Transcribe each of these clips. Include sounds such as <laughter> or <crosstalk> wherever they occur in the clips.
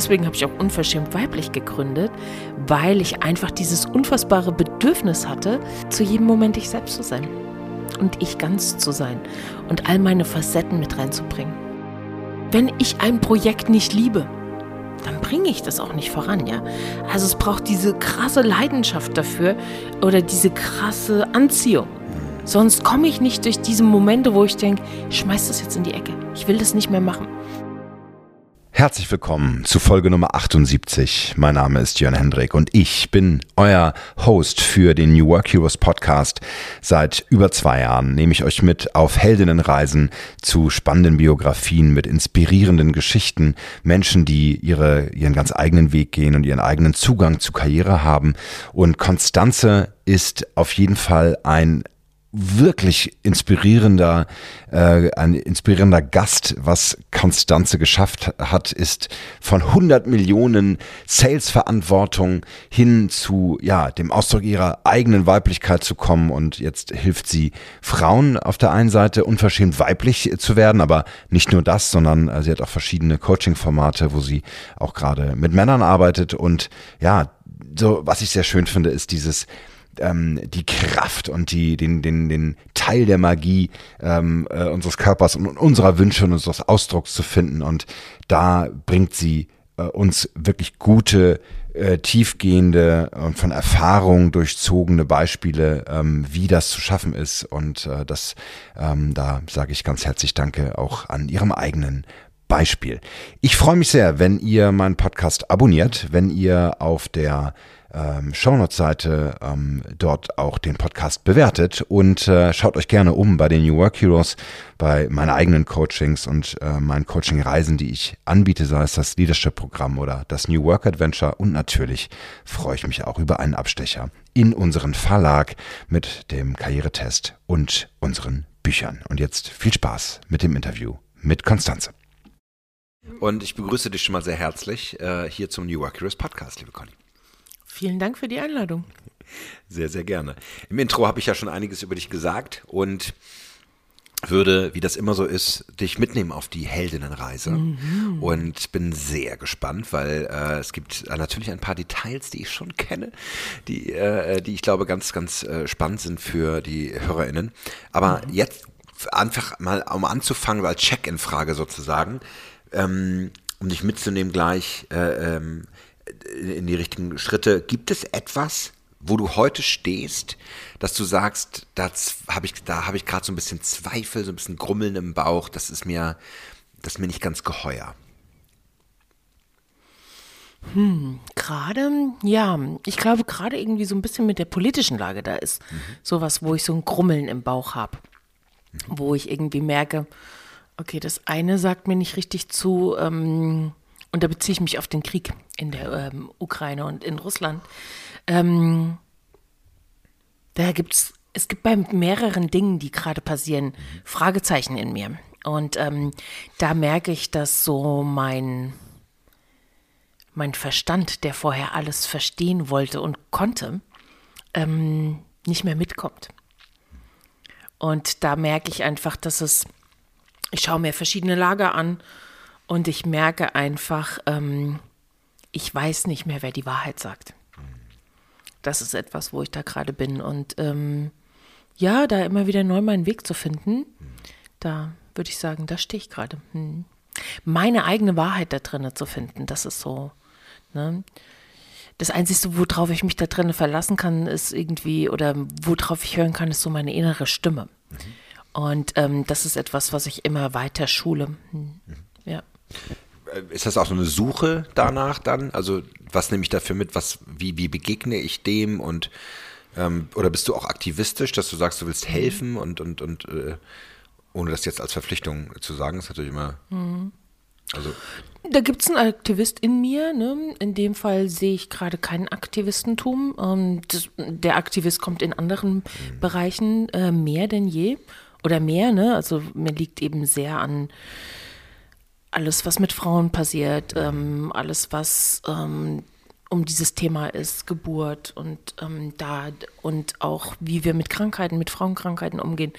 Deswegen habe ich auch unverschämt weiblich gegründet, weil ich einfach dieses unfassbare Bedürfnis hatte, zu jedem Moment ich selbst zu sein und ich ganz zu sein und all meine Facetten mit reinzubringen. Wenn ich ein Projekt nicht liebe, dann bringe ich das auch nicht voran, ja. Also es braucht diese krasse Leidenschaft dafür oder diese krasse Anziehung. Sonst komme ich nicht durch diese Momente, wo ich denke, ich schmeiß das jetzt in die Ecke. Ich will das nicht mehr machen. Herzlich willkommen zu Folge Nummer 78. Mein Name ist Jörn Hendrik und ich bin euer Host für den New Work Heroes Podcast. Seit über zwei Jahren nehme ich euch mit auf Heldinnenreisen zu spannenden Biografien mit inspirierenden Geschichten, Menschen, die ihre, ihren ganz eigenen Weg gehen und ihren eigenen Zugang zu Karriere haben. Und Konstanze ist auf jeden Fall ein wirklich inspirierender, äh, ein inspirierender Gast, was Konstanze geschafft hat, ist von 100 Millionen Sales-Verantwortung hin zu, ja, dem Ausdruck ihrer eigenen Weiblichkeit zu kommen. Und jetzt hilft sie Frauen auf der einen Seite unverschämt weiblich zu werden, aber nicht nur das, sondern äh, sie hat auch verschiedene Coaching-Formate, wo sie auch gerade mit Männern arbeitet. Und ja, so, was ich sehr schön finde, ist dieses, ähm, die Kraft und die, den, den, den Teil der Magie ähm, äh, unseres Körpers und unserer Wünsche und unseres Ausdrucks zu finden. Und da bringt sie äh, uns wirklich gute, äh, tiefgehende und von Erfahrung durchzogene Beispiele, ähm, wie das zu schaffen ist. Und äh, das, ähm, da sage ich ganz herzlich Danke auch an Ihrem eigenen Beispiel. Ich freue mich sehr, wenn ihr meinen Podcast abonniert, wenn ihr auf der ähm, Shownotes-Seite ähm, dort auch den Podcast bewertet und äh, schaut euch gerne um bei den New Work Heroes, bei meinen eigenen Coachings und äh, meinen Coaching-Reisen, die ich anbiete, sei es das Leadership-Programm oder das New Work Adventure und natürlich freue ich mich auch über einen Abstecher in unseren Verlag mit dem Karrieretest und unseren Büchern. Und jetzt viel Spaß mit dem Interview mit Konstanze. Und ich begrüße dich schon mal sehr herzlich äh, hier zum New Work Heroes Podcast, liebe Conny. Vielen Dank für die Einladung. Sehr, sehr gerne. Im Intro habe ich ja schon einiges über dich gesagt und würde, wie das immer so ist, dich mitnehmen auf die Heldinnenreise. Mhm. Und bin sehr gespannt, weil äh, es gibt äh, natürlich ein paar Details, die ich schon kenne, die, äh, die ich glaube ganz, ganz äh, spannend sind für die HörerInnen. Aber mhm. jetzt einfach mal, um anzufangen, als Check-in-Frage sozusagen, ähm, um dich mitzunehmen gleich, äh, ähm, in die richtigen Schritte. Gibt es etwas, wo du heute stehst, dass du sagst, da habe ich, da habe ich gerade so ein bisschen Zweifel, so ein bisschen Grummeln im Bauch, das ist mir, das ist mir nicht ganz geheuer. Hm, gerade, ja, ich glaube gerade irgendwie so ein bisschen mit der politischen Lage da ist mhm. sowas, wo ich so ein Grummeln im Bauch habe, mhm. wo ich irgendwie merke, okay, das eine sagt mir nicht richtig zu, ähm, und da beziehe ich mich auf den Krieg in der ähm, Ukraine und in Russland. Ähm, da gibt's, es gibt bei mehreren Dingen, die gerade passieren, Fragezeichen in mir. Und ähm, da merke ich, dass so mein, mein Verstand, der vorher alles verstehen wollte und konnte, ähm, nicht mehr mitkommt. Und da merke ich einfach, dass es, ich schaue mir verschiedene Lager an und ich merke einfach, ähm, ich weiß nicht mehr, wer die Wahrheit sagt. Das ist etwas, wo ich da gerade bin. Und ähm, ja, da immer wieder neu meinen Weg zu finden, da würde ich sagen, da stehe ich gerade. Hm. Meine eigene Wahrheit da drinnen zu finden, das ist so. Ne? Das Einzige, worauf ich mich da drinnen verlassen kann, ist irgendwie, oder worauf ich hören kann, ist so meine innere Stimme. Mhm. Und ähm, das ist etwas, was ich immer weiter schule. Hm. Mhm. Ja. Äh, ist das auch so eine Suche danach dann? Also was nehme ich dafür mit? Was, wie, wie begegne ich dem? Und ähm, oder bist du auch aktivistisch, dass du sagst, du willst mhm. helfen und und und äh, ohne das jetzt als Verpflichtung zu sagen, ist natürlich immer. Mhm. Also. Da gibt es einen Aktivist in mir. Ne? In dem Fall sehe ich gerade kein Aktivistentum. Ähm, das, der Aktivist kommt in anderen mhm. Bereichen äh, mehr denn je. Oder mehr, ne? Also mir liegt eben sehr an alles, was mit Frauen passiert, ähm, alles, was ähm, um dieses Thema ist, Geburt und ähm, da und auch wie wir mit Krankheiten, mit Frauenkrankheiten umgehen,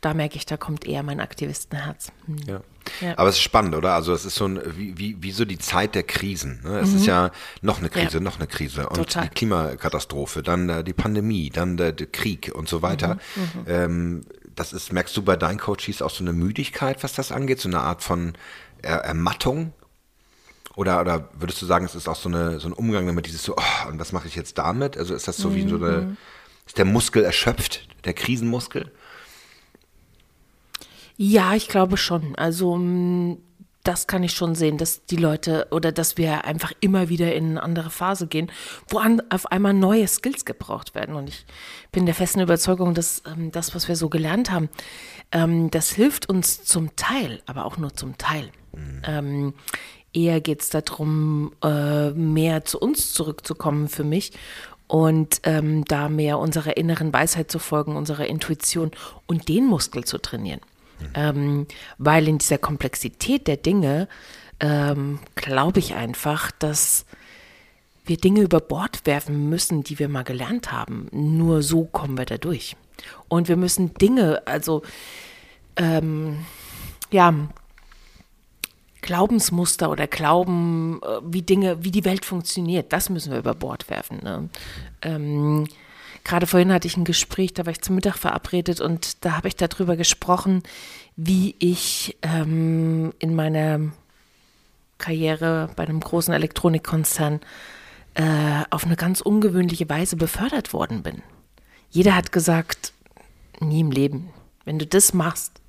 da merke ich, da kommt eher mein Aktivistenherz. Hm. Ja. Ja. Aber es ist spannend, oder? Also es ist so ein, wie, wie, wie so die Zeit der Krisen. Ne? Es mhm. ist ja noch eine Krise, ja. noch eine Krise. Und Total. die Klimakatastrophe, dann äh, die Pandemie, dann der, der, Krieg und so weiter. Mhm. Mhm. Ähm, das ist, merkst du bei deinen Coaches auch so eine Müdigkeit, was das angeht? So eine Art von Ermattung? Oder, oder würdest du sagen, es ist auch so, eine, so ein Umgang damit, dieses so, oh, und was mache ich jetzt damit? Also ist das so wie so eine, mhm. ist der Muskel erschöpft, der Krisenmuskel? Ja, ich glaube schon. Also mm, das kann ich schon sehen, dass die Leute oder dass wir einfach immer wieder in eine andere Phase gehen, wo an, auf einmal neue Skills gebraucht werden. Und ich bin der festen Überzeugung, dass ähm, das, was wir so gelernt haben, ähm, das hilft uns zum Teil, aber auch nur zum Teil. Mhm. Ähm, eher geht es darum, äh, mehr zu uns zurückzukommen für mich und ähm, da mehr unserer inneren Weisheit zu folgen, unserer Intuition und den Muskel zu trainieren. Ähm, weil in dieser Komplexität der Dinge ähm, glaube ich einfach, dass wir Dinge über Bord werfen müssen, die wir mal gelernt haben. Nur so kommen wir da durch. Und wir müssen Dinge, also ähm, ja, Glaubensmuster oder Glauben, äh, wie Dinge, wie die Welt funktioniert, das müssen wir über Bord werfen. Ne? Ähm, Gerade vorhin hatte ich ein Gespräch, da war ich zum Mittag verabredet und da habe ich darüber gesprochen, wie ich ähm, in meiner Karriere bei einem großen Elektronikkonzern äh, auf eine ganz ungewöhnliche Weise befördert worden bin. Jeder hat gesagt, nie im Leben. Wenn du das machst,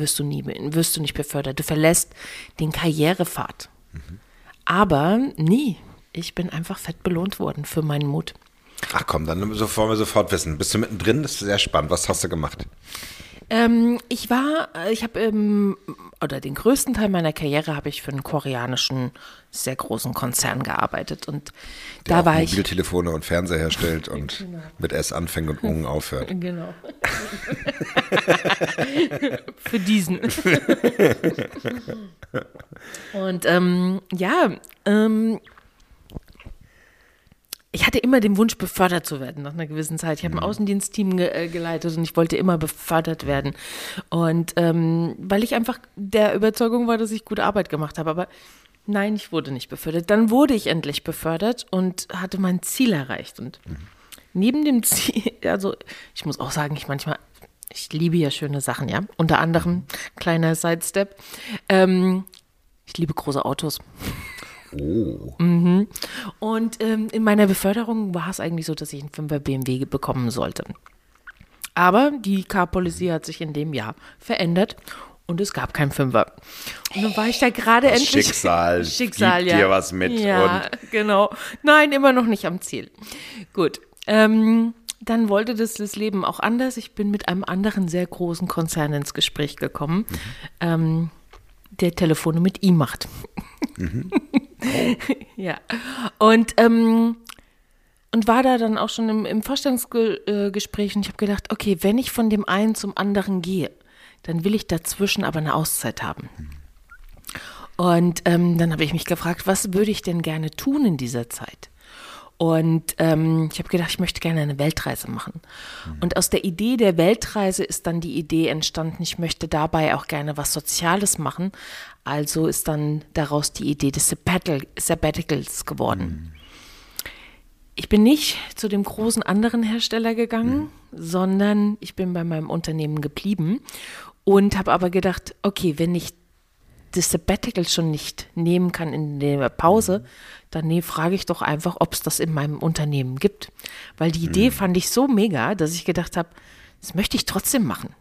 wirst du nie, wirst du nicht befördert. Du verlässt den Karrierepfad. Mhm. Aber nie. Ich bin einfach fett belohnt worden für meinen Mut. Ach komm, dann wollen wir sofort wissen. Bist du mittendrin? Das ist sehr spannend. Was hast du gemacht? Ähm, ich war, äh, ich habe, ähm, oder den größten Teil meiner Karriere habe ich für einen koreanischen, sehr großen Konzern gearbeitet. Und Der da war Mobiltelefone ich. Mobiltelefone und Fernseher herstellt <laughs> und genau. mit S anfängt und Ungen aufhört. <laughs> Genau. <laughs> für diesen. und ähm, ja, ähm, ich hatte immer den Wunsch, befördert zu werden nach einer gewissen Zeit. Ich habe ein mhm. Außendienstteam ge äh, geleitet und ich wollte immer befördert werden. Und ähm, weil ich einfach der Überzeugung war, dass ich gute Arbeit gemacht habe. Aber nein, ich wurde nicht befördert. Dann wurde ich endlich befördert und hatte mein Ziel erreicht. Und mhm. neben dem Ziel, <laughs> also ich muss auch sagen, ich manchmal, ich liebe ja schöne Sachen, ja. Unter anderem, kleiner Sidestep, ähm, ich liebe große Autos. Oh. Mhm. Und ähm, in meiner Beförderung war es eigentlich so, dass ich einen 5er BMW bekommen sollte. Aber die Car Policy hat sich in dem Jahr verändert und es gab keinen Fünfer. Und dann war ich da gerade endlich. Schicksal, <laughs> Schicksal, ja. dir was mit. Ja, genau. Nein, immer noch nicht am Ziel. Gut. Ähm, dann wollte das, das Leben auch anders. Ich bin mit einem anderen sehr großen Konzern ins Gespräch gekommen, mhm. ähm, der Telefone mit ihm macht. Mhm. <laughs> <laughs> ja. Und, ähm, und war da dann auch schon im, im Vorstellungsgespräch und ich habe gedacht, okay, wenn ich von dem einen zum anderen gehe, dann will ich dazwischen aber eine Auszeit haben. Und ähm, dann habe ich mich gefragt, was würde ich denn gerne tun in dieser Zeit? Und ähm, ich habe gedacht, ich möchte gerne eine Weltreise machen. Mhm. Und aus der Idee der Weltreise ist dann die Idee entstanden, ich möchte dabei auch gerne was Soziales machen. Also ist dann daraus die Idee des Sabbaticals geworden. Mhm. Ich bin nicht zu dem großen anderen Hersteller gegangen, mhm. sondern ich bin bei meinem Unternehmen geblieben und habe aber gedacht, okay, wenn ich das Sabbatical schon nicht nehmen kann in der Pause, dann nee, frage ich doch einfach, ob es das in meinem Unternehmen gibt. Weil die Idee mhm. fand ich so mega, dass ich gedacht habe, das möchte ich trotzdem machen.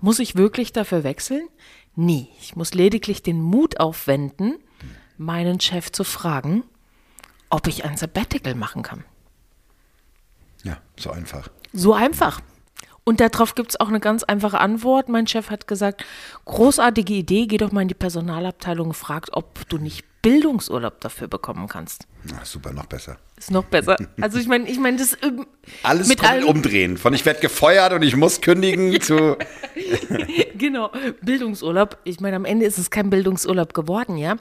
Muss ich wirklich dafür wechseln? Nee, ich muss lediglich den Mut aufwenden, meinen Chef zu fragen, ob ich ein Sabbatical machen kann. Ja, so einfach. So einfach. Und darauf gibt es auch eine ganz einfache Antwort. Mein Chef hat gesagt, großartige Idee, geh doch mal in die Personalabteilung und frag, ob du nicht Bildungsurlaub dafür bekommen kannst. Ach, super, noch besser. Ist noch besser. Also ich meine, ich meine, das ähm, Alles mit allem, umdrehen. Von ich werde gefeuert und ich muss kündigen <laughs> zu. <laughs> genau, Bildungsurlaub. Ich meine, am Ende ist es kein Bildungsurlaub geworden, ja.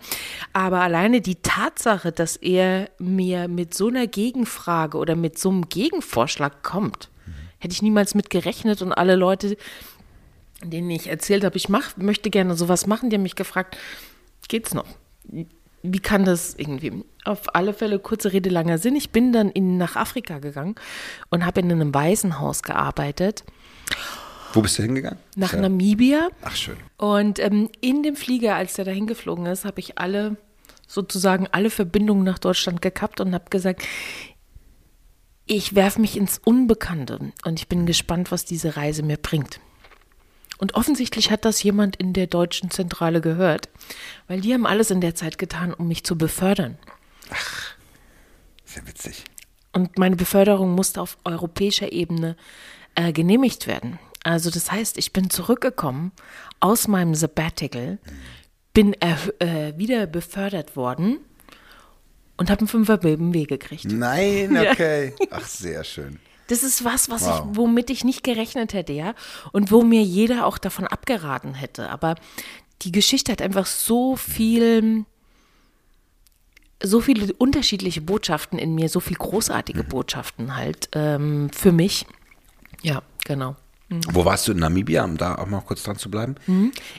Aber alleine die Tatsache, dass er mir mit so einer Gegenfrage oder mit so einem Gegenvorschlag kommt, hätte ich niemals mit gerechnet und alle Leute, denen ich erzählt habe, ich mach, möchte gerne sowas machen, die haben mich gefragt, geht's noch? Wie kann das irgendwie? Auf alle Fälle, kurze Rede, langer Sinn. Ich bin dann in, nach Afrika gegangen und habe in einem Waisenhaus gearbeitet. Wo bist du hingegangen? Nach Ja. Namibia. Ach, schön. Und ähm, in dem Flieger, als der dahin geflogen ist, habe ich alle, sozusagen alle Verbindungen nach Deutschland gekappt und habe gesagt, ich werfe mich ins Unbekannte und ich bin gespannt, was diese Reise mir bringt. Und offensichtlich hat das jemand in der deutschen Zentrale gehört, weil die haben alles in der Zeit getan, um mich zu befördern. Sehr witzig. Und meine Beförderung musste auf europäischer Ebene äh, genehmigt werden. Also das heißt, ich bin zurückgekommen aus meinem Sabbatical, bin äh, wieder befördert worden und habe einen Fünfer BMW gekriegt. Nein, <laughs> Ja. okay. Ach, sehr schön. Das ist was, was Wow. ich, womit ich nicht gerechnet hätte, ja. Und wo mir jeder auch davon abgeraten hätte. Aber die Geschichte hat einfach so viel, so viele unterschiedliche Botschaften in mir, so viel großartige Botschaften halt ähm, für mich. Ja, genau. Wo warst du in Namibia, um da auch mal kurz dran zu bleiben?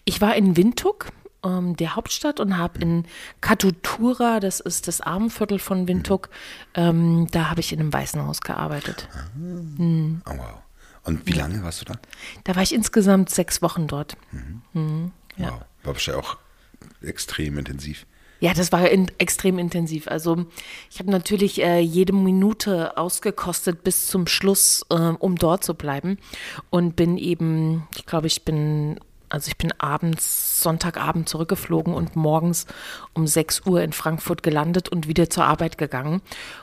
Ich war in Windhoek, ähm, der Hauptstadt, und habe in Katutura, das ist das Armenviertel von Windhoek, ähm, da habe ich in einem Waisenhaus gearbeitet. Oh, wow. Und wie lange warst du da? Da war ich insgesamt sechs Wochen dort. Ja. Wow. War wahrscheinlich auch extrem intensiv. Ja, das war in, extrem intensiv. Also ich habe natürlich äh, jede Minute ausgekostet bis zum Schluss, äh, um dort zu bleiben. Und bin eben, ich glaube, ich bin, also ich bin abends, Sonntagabend zurückgeflogen und morgens um 6 Uhr in Frankfurt gelandet und wieder zur Arbeit gegangen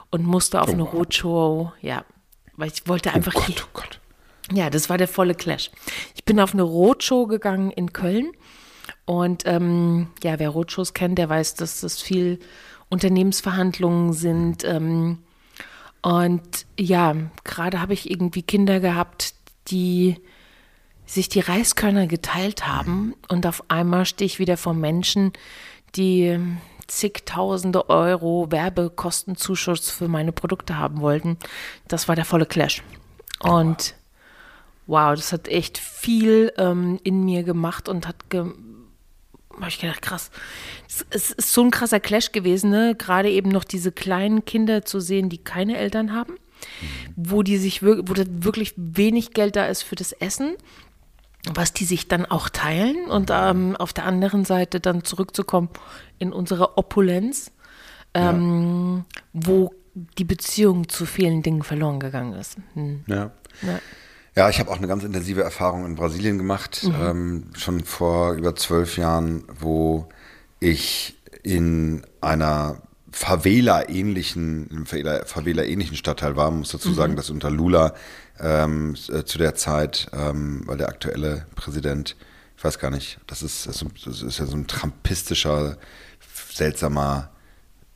und musste auf Oh, eine. Roadshow, ja, weil ich wollte einfach oh Gott, oh Gott. ja, das war der volle Clash. Ich bin auf eine Roadshow gegangen in Köln. Und ähm, ja, wer Roadshows kennt, der weiß, dass das viel Unternehmensverhandlungen sind. Ähm, und ja, gerade habe ich irgendwie Kinder gehabt, die sich die Reiskörner geteilt haben. Und auf einmal stehe ich wieder vor Menschen, die zigtausende Euro Werbekostenzuschuss für meine Produkte haben wollten. Das war der volle Clash. Und wow, das hat echt viel ähm, in mir gemacht und hat ge habe ich gedacht, krass. Es, ist so ein krasser Clash gewesen, ne? Gerade eben noch diese kleinen Kinder zu sehen, die keine Eltern haben, wo die sich wo wirklich wenig Geld da ist für das Essen, was die sich dann auch teilen und ähm, auf der anderen Seite dann zurückzukommen in unsere Opulenz, ähm, wo die Beziehung zu vielen Dingen verloren gegangen ist. Hm. Ja. Ja. Ja, ich habe auch eine ganz intensive Erfahrung in Brasilien gemacht, ähm, schon vor über zwölf Jahren, wo ich in einer Favela-ähnlichen, Favela-ähnlichen Stadtteil war. Man muss dazu sagen, dass unter Lula ähm, äh, zu der Zeit, ähm, weil der aktuelle Präsident, ich weiß gar nicht, das ist, das ist ja so ein trampistischer, seltsamer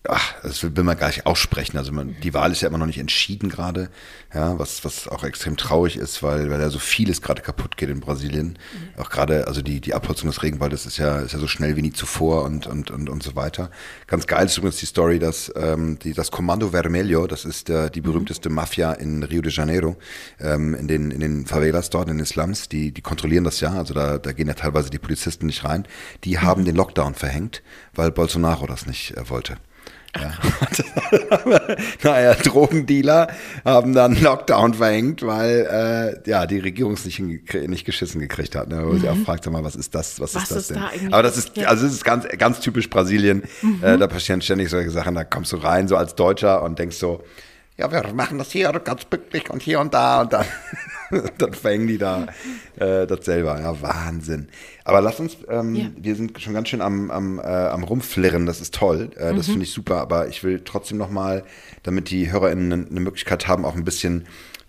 ach, das will man gar nicht aussprechen. Also man, die Wahl ist ja immer noch nicht entschieden gerade, ja, was, was auch extrem traurig ist, weil, weil ja so vieles gerade kaputt geht in Brasilien. Auch gerade, also die, die Abholzung des Regenwaldes ist ja, ist ja so schnell wie nie zuvor und, und, und, und so weiter. Ganz geil ist übrigens die Story, dass ähm, die, das Comando Vermelho, das ist äh, die berühmteste Mafia in Rio de Janeiro, ähm, in, den, in den Favelas dort, in den Slums, die, die kontrollieren das ja, also da, da gehen ja teilweise die Polizisten nicht rein. Die haben den Lockdown verhängt, weil Bolsonaro das nicht äh, wollte. Ja. <laughs> naja, Drogendealer haben dann Lockdown verhängt, weil äh, ja die Regierung es nicht, nicht geschissen gekriegt hat. Ne? Wo sie auch fragte mal, was ist das, was, Mhm. Was ist das ist denn? da? Aber das ist, also das ist ganz, ganz typisch Brasilien. Mhm. Äh, da passieren ständig solche Sachen. Da kommst du rein so als Deutscher und denkst so, ja, wir machen das hier ganz pünktlich und hier und da und dann, <laughs> <laughs> dann verhängen die da äh, das selber. Ja, Wahnsinn. Aber lass uns, ähm, Ja. wir sind schon ganz schön am, am, äh, am Rumflirren, das ist toll, äh, Mhm. das finde ich super, aber ich will trotzdem nochmal, damit die HörerInnen eine Möglichkeit haben, auch ein bisschen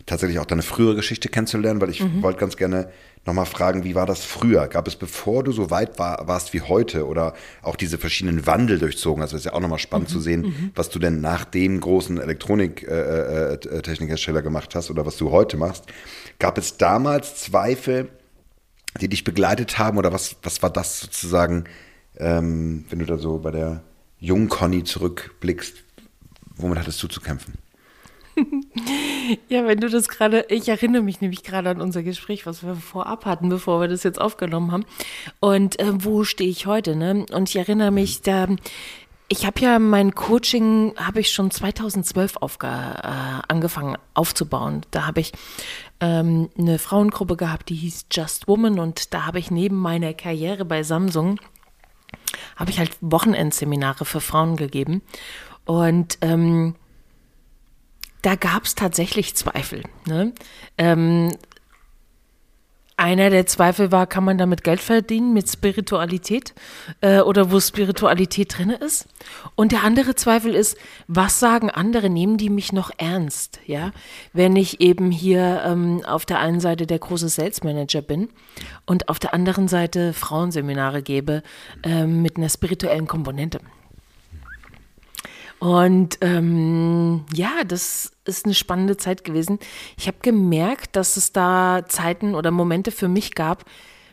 tatsächlich auch deine frühere Geschichte kennenzulernen, weil ich mhm. wollte ganz gerne nochmal fragen, wie war das früher? Gab es, bevor du so weit war, warst wie heute oder auch diese verschiedenen Wandel durchzogen? Also ist ja auch nochmal spannend mhm. zu sehen, mhm. was du denn nach dem großen Elektroniktechnikhersteller äh, äh, gemacht hast oder was du heute machst. Gab es damals Zweifel, die dich begleitet haben oder was, was war das sozusagen, ähm, wenn du da so bei der jungen Conny zurückblickst, womit hattest du zu kämpfen? <laughs> ja, wenn du das gerade, ich erinnere mich nämlich gerade an unser Gespräch, was wir vorab hatten, bevor wir das jetzt aufgenommen haben. Und äh, wo stehe ich heute? Ne? Und ich erinnere mich, da, ich habe ja mein Coaching, habe ich schon 2012 aufge, äh, angefangen aufzubauen. Da habe ich ähm, eine Frauengruppe gehabt, die hieß Just Woman und da habe ich neben meiner Karriere bei Samsung habe ich halt Wochenendseminare für Frauen gegeben und ähm, da gab es tatsächlich Zweifel. Ne? Ähm, einer der Zweifel war, kann man damit Geld verdienen mit Spiritualität äh, oder wo Spiritualität drin ist? Und der andere Zweifel ist, was sagen andere, nehmen die mich noch ernst? Ja, wenn ich eben hier ähm, auf der einen Seite der große Sales Manager bin und auf der anderen Seite Frauenseminare gebe äh, mit einer spirituellen Komponente. Und ähm, ja, das ist eine spannende Zeit gewesen. Ich habe gemerkt, dass es da Zeiten oder Momente für mich gab,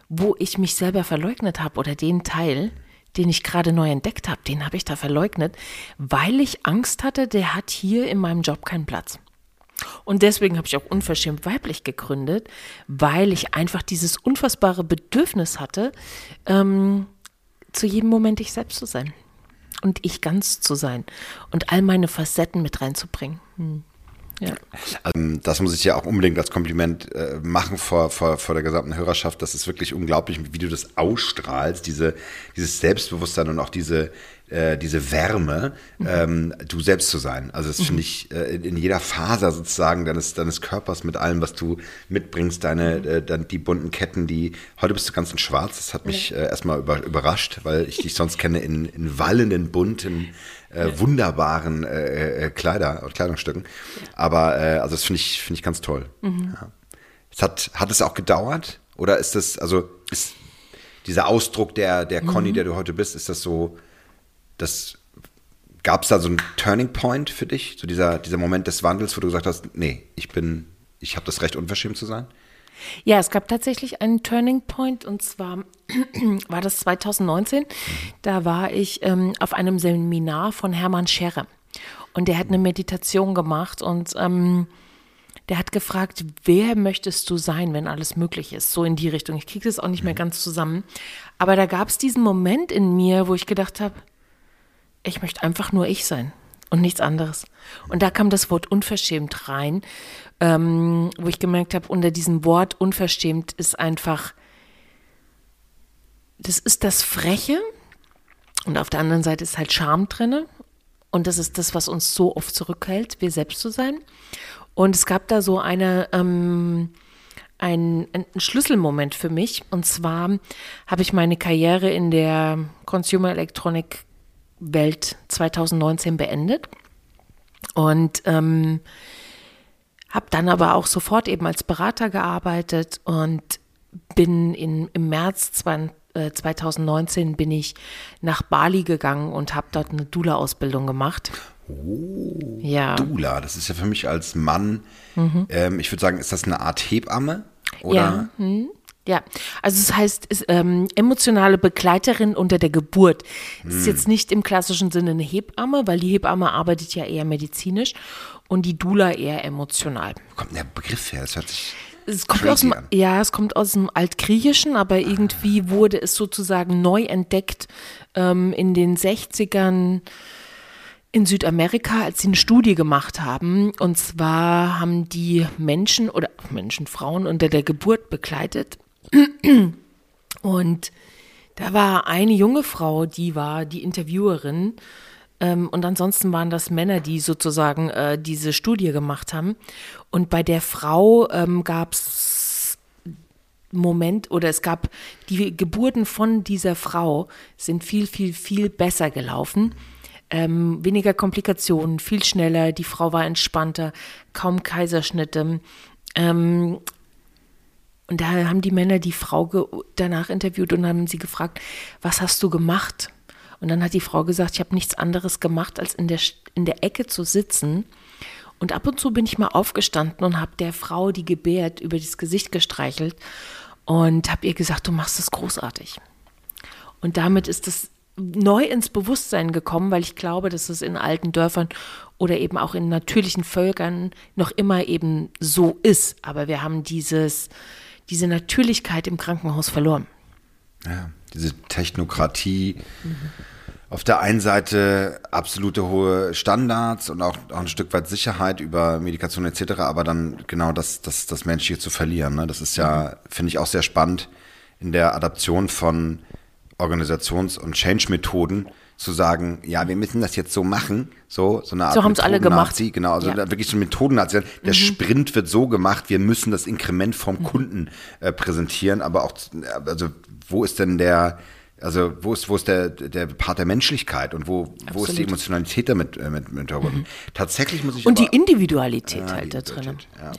wo ich mich selber verleugnet habe oder den Teil, den ich gerade neu entdeckt habe, den habe ich da verleugnet, weil ich Angst hatte, der hat hier in meinem Job keinen Platz. Und deswegen habe ich auch unverschämt weiblich gegründet, weil ich einfach dieses unfassbare Bedürfnis hatte, ähm, zu jedem Moment ich selbst zu sein und ich ganz zu sein und all meine Facetten mit reinzubringen. Hm. Ja. Also, das muss ich ja auch unbedingt als Kompliment äh, machen vor, vor, vor der gesamten Hörerschaft. Das ist wirklich unglaublich, wie du das ausstrahlst, diese, dieses Selbstbewusstsein und auch diese, äh, diese Wärme, mhm. ähm, du selbst zu sein. Also das mhm. finde ich äh, in jeder Faser sozusagen deines, deines Körpers mit allem, was du mitbringst, deine, mhm. äh, dann die bunten Ketten, die, heute bist du ganz in schwarz, das hat mich äh, erstmal über, überrascht, weil ich dich sonst kenne in, in wallenden, bunten, äh, wunderbaren äh, äh, Kleider, Kleidungsstücken. Aber äh, also das finde ich, finde ich ganz toll. Mhm. Ja. Es hat, hat es auch gedauert? Oder ist das, also ist dieser Ausdruck der, der Conny, mhm. der du heute bist, ist das so, das gab es da so einen Turning Point für dich? So dieser, dieser Moment des Wandels, wo du gesagt hast, nee, ich bin, ich habe das Recht, unverschämt zu sein? Ja, es gab tatsächlich einen Turning Point und zwar <clears throat> war das 2019. Da war ich ähm, auf einem Seminar von Hermann Scherre und der hat eine Meditation gemacht und ähm, der hat gefragt, wer möchtest du sein, wenn alles möglich ist? So in die Richtung. Ich kriege das auch nicht mehr ganz zusammen. Aber da gab es diesen Moment in mir, wo ich gedacht habe, ich möchte einfach nur ich sein und nichts anderes. Und da kam das Wort unverschämt rein, ähm, wo ich gemerkt habe, unter diesem Wort unverschämt ist einfach, das ist das Freche und auf der anderen Seite ist halt Scham drinne und das ist das, was uns so oft zurückhält, wir selbst zu sein. Und es gab da so eine, ähm, ein, ein Schlüsselmoment für mich. Und zwar habe ich meine Karriere in der Consumer Electronic Welt 2019 beendet und ähm, habe dann aber auch sofort eben als Berater gearbeitet und bin in, im März 20, äh, 2019 bin ich nach Bali gegangen und habe dort eine Dula-Ausbildung gemacht. Oh, ja. Dula, das ist ja für mich als Mann, mhm. ähm, ich würde sagen, ist das eine Art Hebamme? Oder? Ja. Mhm. Ja, also es heißt ist, ähm, emotionale Begleiterin unter der Geburt. Hm. ist jetzt nicht im klassischen Sinne eine Hebamme, weil die Hebamme arbeitet ja eher medizinisch und die Dula eher emotional. Wo kommt der Begriff her? Das hört sich es kommt aus dem, ja, es kommt aus dem Altgriechischen, aber irgendwie ah. wurde es sozusagen neu entdeckt ähm, in den 60ern in Südamerika, als sie eine Studie gemacht haben. Und zwar haben die Menschen oder Menschen, Frauen unter der Geburt begleitet und da war eine junge Frau, die war die Interviewerin. Ähm, und ansonsten waren das Männer, die sozusagen äh, diese Studie gemacht haben. Und bei der Frau ähm, gab es Moment oder es gab die Geburten von dieser Frau sind viel, viel, viel besser gelaufen ähm, weniger Komplikationen, viel schneller, die Frau war entspannter, kaum Kaiserschnitte. Ähm, und da haben die Männer die Frau danach interviewt und haben sie gefragt, was hast du gemacht? Und dann hat die Frau gesagt, ich habe nichts anderes gemacht, als in der, in der Ecke zu sitzen. Und ab und zu bin ich mal aufgestanden und habe der Frau, die gebärt, über das Gesicht gestreichelt und habe ihr gesagt, du machst das großartig. Und damit ist es neu ins Bewusstsein gekommen, weil ich glaube, dass es in alten Dörfern oder eben auch in natürlichen Völkern noch immer eben so ist. Aber wir haben dieses, diese Natürlichkeit im Krankenhaus verloren. Ja, diese Technokratie. Mhm. Auf der einen Seite absolute hohe Standards und auch, auch ein Stück weit Sicherheit über Medikation etc., aber dann genau das, das, das Menschliche zu verlieren. Ne? Das ist ja, finde ich auch sehr spannend in der Adaption von Organisations- und Change-Methoden zu sagen, ja, wir müssen das jetzt so machen, so so eine Art So haben es alle gemacht. Genau, also ja. wirklich so Methoden hat. Der mhm. Sprint wird so gemacht, wir müssen das Inkrement vom mhm. Kunden äh, präsentieren, aber auch, also wo ist denn der, also wo ist, wo ist der, der Part der Menschlichkeit und wo, wo ist die Emotionalität damit äh, mit, mit verbunden? Mhm. Tatsächlich muss ich Und aber, die Individualität äh, halt da drin. Ja.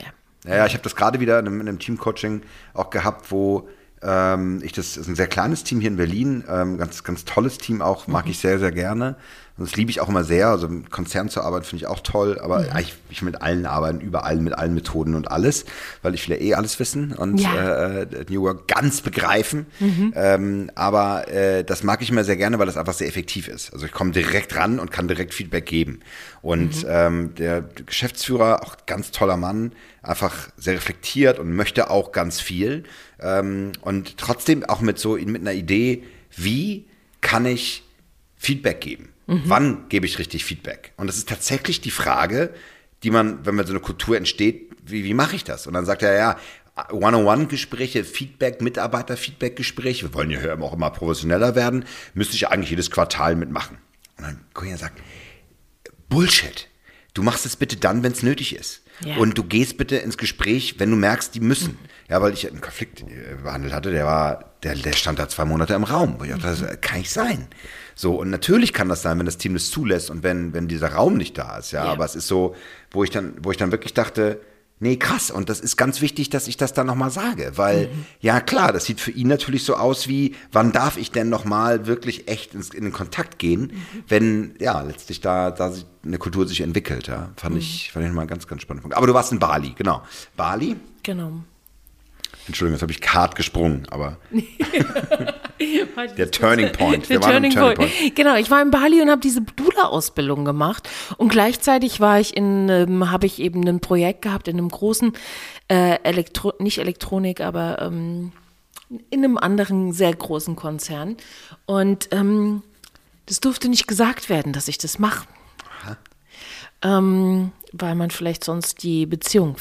Ja. ja, ich habe das gerade wieder in einem, in einem Teamcoaching auch gehabt, wo ähm, ich das ist ein sehr kleines Team hier in Berlin, ähm, ganz ganz tolles Team auch, mag mhm. ich sehr sehr gerne. Und das liebe ich auch immer sehr. Also im Konzern zu arbeiten finde ich auch toll, aber mhm. ich, ich mit allen arbeiten, überall mit allen Methoden und alles, weil ich will ja eh alles wissen und ja. äh, New Work ganz begreifen. Mhm. Ähm, aber äh, das mag ich immer sehr gerne, weil das einfach sehr effektiv ist. Also ich komme direkt ran und kann direkt Feedback geben. Und mhm. ähm, der Geschäftsführer, auch ganz toller Mann, einfach sehr reflektiert und möchte auch ganz viel. Ähm, und trotzdem auch mit so mit einer Idee, wie kann ich Feedback geben? Mhm. Wann gebe ich richtig Feedback? Und das ist tatsächlich die Frage, die man, wenn man so eine Kultur entsteht, wie, wie mache ich das? Und dann sagt er, ja, One-on-One-Gespräche, Feedback, Mitarbeiter-Feedback-Gespräche, wir wollen ja auch immer professioneller werden, müsste ich eigentlich jedes Quartal mitmachen. Und dann Korea sagt, Bullshit. Du machst es bitte dann, wenn es nötig ist. Ja. Und du gehst bitte ins Gespräch, wenn du merkst, die müssen. Mhm. Ja, weil ich einen Konflikt äh, behandelt hatte, der war, der, der stand da zwei Monate im Raum. Wo ich dachte, das kann nicht sein. So, und natürlich kann das sein, wenn das Team das zulässt und wenn, wenn dieser Raum nicht da ist, ja. ja. Aber es ist so, wo ich dann, wo ich dann wirklich dachte, nee, krass. Und das ist ganz wichtig, dass ich das dann nochmal sage. Weil, mhm. ja klar, das sieht für ihn natürlich so aus wie, wann darf ich denn nochmal wirklich echt ins, in den Kontakt gehen, mhm. wenn, ja, letztlich da, da eine Kultur sich entwickelt, ja. Fand mhm. ich, fand ich mal ganz, ganz spannend. Aber du warst in Bali, genau. Bali? Genau. Entschuldigung, jetzt habe ich hart gesprungen, aber <laughs> der Turning Point. Der Turning, Turning Point. Point. Genau, ich war in Bali und habe diese Dula-Ausbildung gemacht und gleichzeitig war ich in, ähm, habe ich eben ein Projekt gehabt in einem großen äh, Elektro, nicht Elektronik, aber ähm, in einem anderen sehr großen Konzern und ähm, das durfte nicht gesagt werden, dass ich das mache, ähm, weil man vielleicht sonst die Beziehung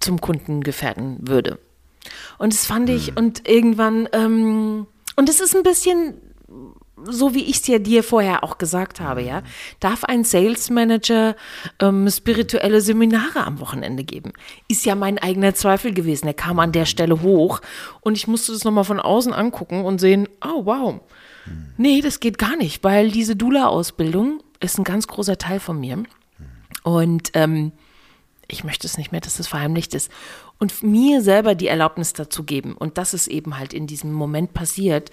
zum Kunden gefährden würde. Und das fand ich, mhm. und irgendwann, ähm, und es ist ein bisschen so wie ich es dir, dir vorher auch gesagt habe, ja, darf ein Sales Manager ähm, spirituelle Seminare am Wochenende geben? Ist ja mein eigener Zweifel gewesen. Er kam an der Stelle hoch und ich musste das nochmal von außen angucken und sehen, oh wow, nee, das geht gar nicht, weil diese Dula-Ausbildung ist ein ganz großer Teil von mir. Und ähm, ich möchte es nicht mehr, dass es verheimlicht ist. Und mir selber die Erlaubnis dazu geben. Und das ist eben halt in diesem Moment passiert,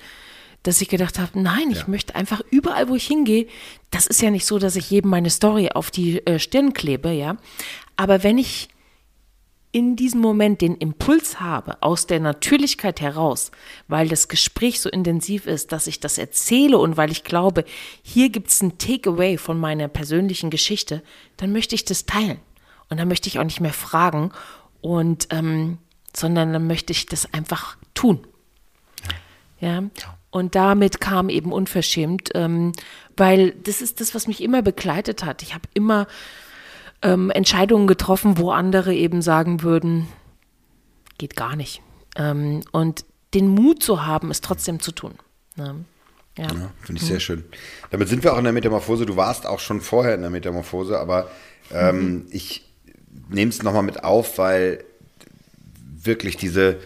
dass ich gedacht habe, nein, ich ja. möchte einfach überall, wo ich hingehe, das ist ja nicht so, dass ich jedem meine Story auf die äh, Stirn klebe, ja. Aber wenn ich in diesem Moment den Impuls habe, aus der Natürlichkeit heraus, weil das Gespräch so intensiv ist, dass ich das erzähle und weil ich glaube, hier gibt es ein Takeaway von meiner persönlichen Geschichte, dann möchte ich das teilen. Und dann möchte ich auch nicht mehr fragen und ähm, sondern dann möchte ich das einfach tun. Ja. Und damit kam eben unverschämt, ähm, weil das ist das, was mich immer begleitet hat. Ich habe immer ähm, Entscheidungen getroffen, wo andere eben sagen würden, geht gar nicht. Ähm, und den Mut zu haben, es trotzdem zu tun. Ne? Ja, ja finde ich sehr schön. Damit sind wir auch in der Metamorphose. Du warst auch schon vorher in der Metamorphose, aber ähm, mhm. ich nehme es nochmal mit auf, weil wirklich diese,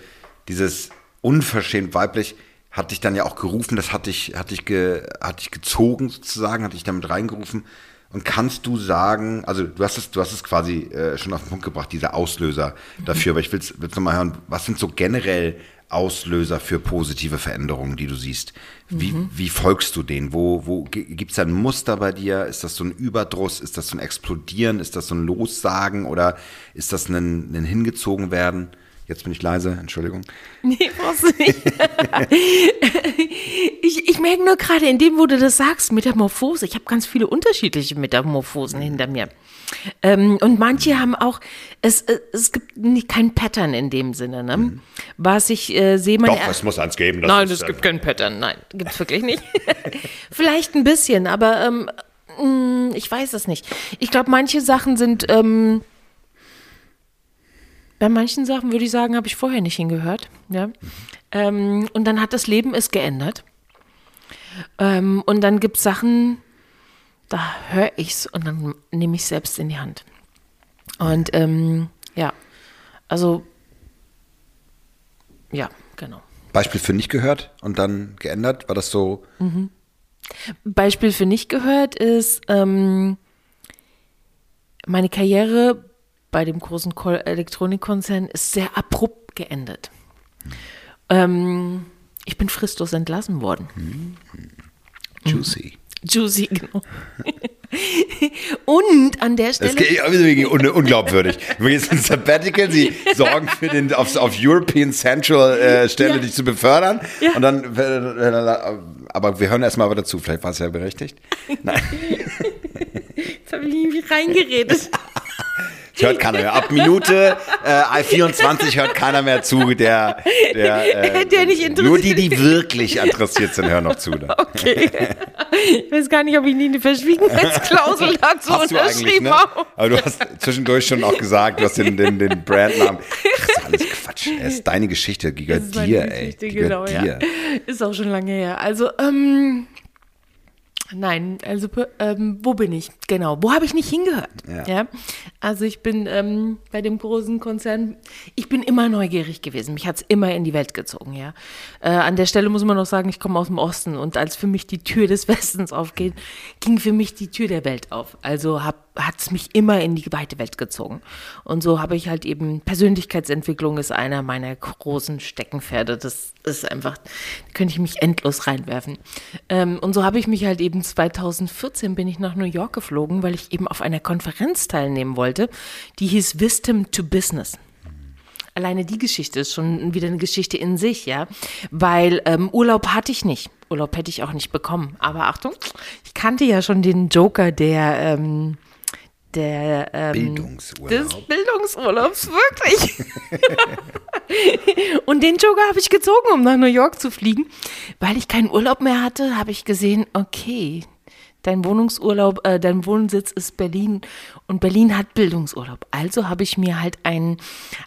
dieses unverschämt weiblich hat dich dann ja auch gerufen, das hat dich, hat dich, ge, hat dich gezogen sozusagen, hat dich damit reingerufen. Und kannst du sagen, also du hast es, du hast es quasi äh, schon auf den Punkt gebracht, dieser Auslöser dafür, aber ich will es nochmal hören, was sind so generell Auslöser für positive Veränderungen, die du siehst? Wie, mhm. wie folgst du denen? Wo, wo gibt es ein Muster bei dir? Ist das so ein Überdruss? Ist das so ein Explodieren? Ist das so ein Lossagen? Oder ist das ein, ein Hingezogen werden? Jetzt bin ich leise, Entschuldigung. Nee, brauchst du nicht. <laughs> ich, ich merke nur gerade in dem, wo du das sagst, Metamorphose. Ich habe ganz viele unterschiedliche Metamorphosen hinter mir. Ähm, und manche haben auch, es, äh, es gibt nicht, kein Pattern in dem Sinne. Ne? Mhm. Was ich äh, sehe, man. Doch, es muss eins geben. nein, es gibt kein Pattern. Nein, gibt es wirklich nicht. <laughs> Vielleicht ein bisschen, aber ähm, mm, ich weiß es nicht. Ich glaube, manche Sachen sind. Ähm, bei manchen Sachen würde ich sagen, habe ich vorher nicht hingehört. Ja? Mhm. Ähm, und dann hat das Leben es geändert. Ähm, und dann gibt es Sachen, da höre ich es und dann nehme ich es selbst in die Hand. Und ähm, ja, also ja, genau. Beispiel für nicht gehört und dann geändert? War das so? Mhm. Beispiel für nicht gehört ist ähm, meine Karriere bei dem großen Elektronikkonzern ist sehr abrupt geendet. Ähm, ich bin fristlos entlassen worden. Mhm. Juicy. <laughs> Juicy, genau. <laughs> Und an der Stelle. Das ist un unglaubwürdig. Gehst ins Sabbatical, sie <laughs> sorgen für den auf, auf European Central äh, Stelle, ja. dich zu befördern. Ja. Und dann, äh, aber wir hören erstmal aber dazu, vielleicht war es ja berechtigt. Nein. Jetzt habe ich irgendwie reingeredet. Das hört keiner mehr. Ab Minute äh, 24 hört keiner mehr zu, der, der, <laughs> äh, der nicht interessiert. Nur die, die wirklich interessiert sind, hören noch zu. Da. Okay. Ich weiß gar nicht, ob ich nie eine Verschwiegenheitsklausel <laughs> dazu hast unterschrieben ne? habe. Aber du hast zwischendurch schon auch gesagt, du hast den, den, den Brandnamen. Das ist alles Quatsch. Es ist deine Geschichte, die gehört dir, Geschichte, ey. Die genau, dir. Ja. Ist auch schon lange her. Also, ähm, Nein, also ähm, wo bin ich? Genau, wo habe ich nicht hingehört? Ja. ja? Also ich bin ähm, bei dem großen Konzern, ich bin immer neugierig gewesen. Mich hat es immer in die Welt gezogen, ja. Äh, an der Stelle muss man noch sagen, ich komme aus dem Osten und als für mich die Tür des <laughs> Westens aufgeht, ging für mich die Tür der Welt auf. Also habe hat es mich immer in die weite Welt gezogen. Und so habe ich halt eben, Persönlichkeitsentwicklung ist einer meiner großen Steckenpferde. Das ist einfach, da könnte ich mich endlos reinwerfen. Ähm, und so habe ich mich halt eben 2014 bin ich nach New York geflogen, weil ich eben auf einer Konferenz teilnehmen wollte, die hieß Wisdom to Business alleine die Geschichte ist schon wieder eine Geschichte in sich, ja. Weil ähm, Urlaub hatte ich nicht. Urlaub hätte ich auch nicht bekommen. Aber Achtung, ich kannte ja schon den Joker, der ähm, der ähm, Bildungsurlaub. des Bildungsurlaubs, wirklich. <laughs> und den Joker habe ich gezogen, um nach New York zu fliegen. Weil ich keinen Urlaub mehr hatte, habe ich gesehen, okay, dein Wohnungsurlaub, äh, dein Wohnsitz ist Berlin und Berlin hat Bildungsurlaub. Also habe ich mir halt einen,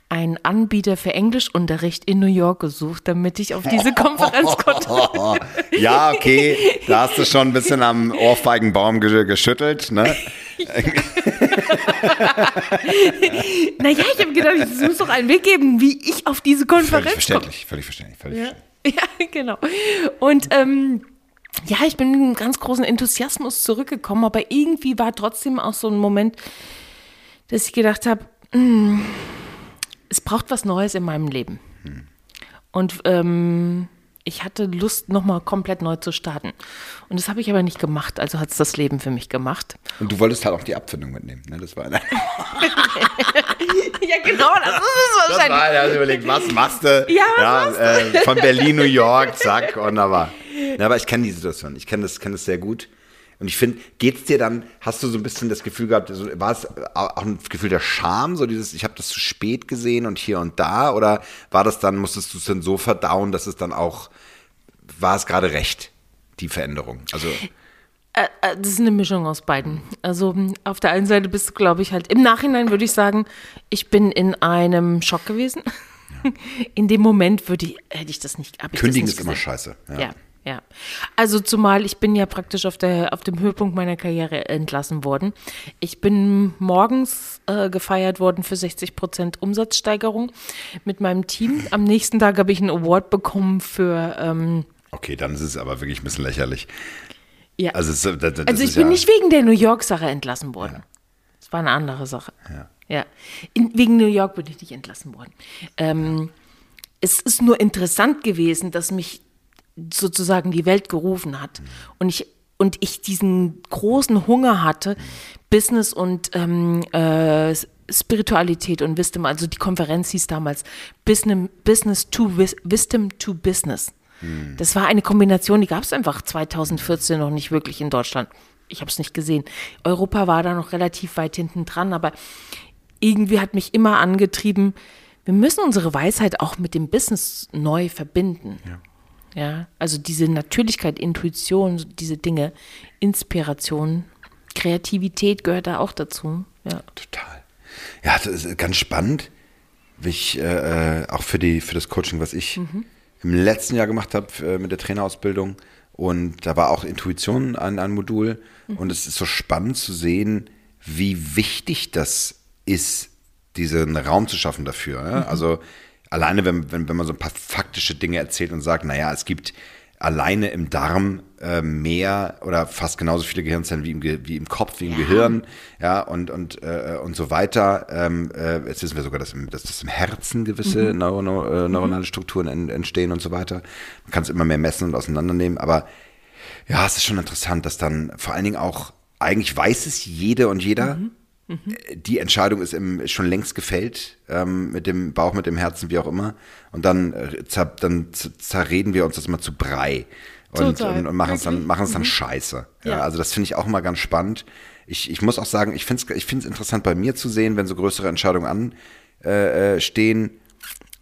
einen Anbieter für Englischunterricht in New York gesucht, damit ich auf diese <laughs> Konferenz konnte. <laughs> ja, okay, da hast du schon ein bisschen am Ohrfeigenbaum geschüttelt, ne? <laughs> naja, ich habe gedacht, es muss doch einen Weg geben, wie ich auf diese Konferenz völlig verständlich, komme. Völlig verständlich, völlig ja. verständlich. <laughs> Ja, genau. Und ähm, ja, ich bin mit einem ganz großen Enthusiasmus zurückgekommen, aber irgendwie war trotzdem auch so ein Moment, dass ich gedacht habe, mm, es braucht was Neues in meinem Leben. Hm. Und ähm, ich hatte Lust, nochmal komplett neu zu starten. Und das habe ich aber nicht gemacht, also hat es das Leben für mich gemacht. Und du wolltest halt auch die Abfindung mitnehmen, ne? Das war eine <laughs> Ja, genau, das ist es wahrscheinlich. Das war, er hat überlegt, was machst du? Ja, ja äh, von Berlin, New York, zack, und aber. Ja, aber ich kenne die Situation, ich kenne das, kenn das sehr gut. Und ich finde, geht's dir dann, hast du so ein bisschen das Gefühl gehabt, so, war es auch ein Gefühl der Scham, so dieses, ich habe das zu spät gesehen und hier und da, oder war das dann, musstest du es dann so verdauen, dass es dann auch, war es gerade recht, die Veränderung? Also äh, äh, das ist eine Mischung aus beiden. Also auf der einen Seite bist du, glaube ich, halt, im Nachhinein würde ich sagen, ich bin in einem Schock gewesen. Ja. <laughs> In dem Moment würde ich, hätte ich das nicht. Kündigen das nicht ist immer scheiße. ja. ja. Ja, also zumal ich bin ja praktisch auf, der, auf dem Höhepunkt meiner Karriere entlassen worden. Ich bin morgens äh, gefeiert worden für 60 Prozent Umsatzsteigerung mit meinem Team. Am nächsten Tag habe ich einen Award bekommen für ähm, Okay, dann ist es aber wirklich ein bisschen lächerlich. Ja. Also, es, das, das Also ich bin ja, nicht wegen der New York-Sache entlassen worden. Das war eine andere Sache. Ja. Ja. In, wegen New York bin ich nicht entlassen worden. Ähm, es ist nur interessant gewesen, dass mich sozusagen die Welt gerufen hat. Und ich, und ich diesen großen Hunger hatte, Business und ähm, äh, Spiritualität und Wisdom, also die Konferenz hieß damals Business, Business to Wis Wisdom to Business. Das war eine Kombination, die gab es einfach 2014 noch nicht wirklich in Deutschland. Ich habe es nicht gesehen. Europa war da noch relativ weit hinten dran, aber irgendwie hat mich immer angetrieben, wir müssen unsere Weisheit auch mit dem Business neu verbinden. Ja. also diese Natürlichkeit, Intuition, diese Dinge, Inspiration, Kreativität gehört da auch dazu. Ja. Total. Ja, das ist ganz spannend. Ich, äh, äh, auch für, die, für das Coaching, was ich im letzten Jahr gemacht habe äh, mit der Trainerausbildung. Und da war auch Intuition ein, ein Modul. Und es ist so spannend zu sehen, wie wichtig das ist, diesen Raum zu schaffen dafür. Ja? Also alleine, wenn, wenn, wenn man so ein paar faktische Dinge erzählt und sagt, naja, es gibt alleine im Darm äh, mehr oder fast genauso viele Gehirnzellen wie im, Ge wie im Kopf, wie im Gehirn, ja, und, und, äh, und so weiter. Ähm, äh, jetzt wissen wir sogar, dass, im, dass, dass im Herzen gewisse Neu Neu äh, neuronale Strukturen en entstehen und so weiter. Man kann es immer mehr messen und auseinandernehmen, aber ja, es ist schon interessant, dass dann vor allen Dingen auch, eigentlich weiß es jede und jeder, äh, die Entscheidung ist, im, ist schon längst gefällt, ähm, mit dem Bauch, mit dem Herzen, wie auch immer. Und dann, äh, zer, dann zerreden wir uns das immer zu Brei und, und, und machen es dann, Wirklich. machen es dann scheiße. Ja, Ja. Also das finde ich auch immer ganz spannend. Ich, ich muss auch sagen, ich finde es ich find's interessant bei mir zu sehen, wenn so größere Entscheidungen anstehen, äh, äh, stehen,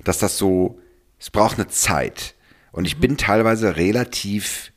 dass das so, es braucht eine Zeit. Und ich bin teilweise relativ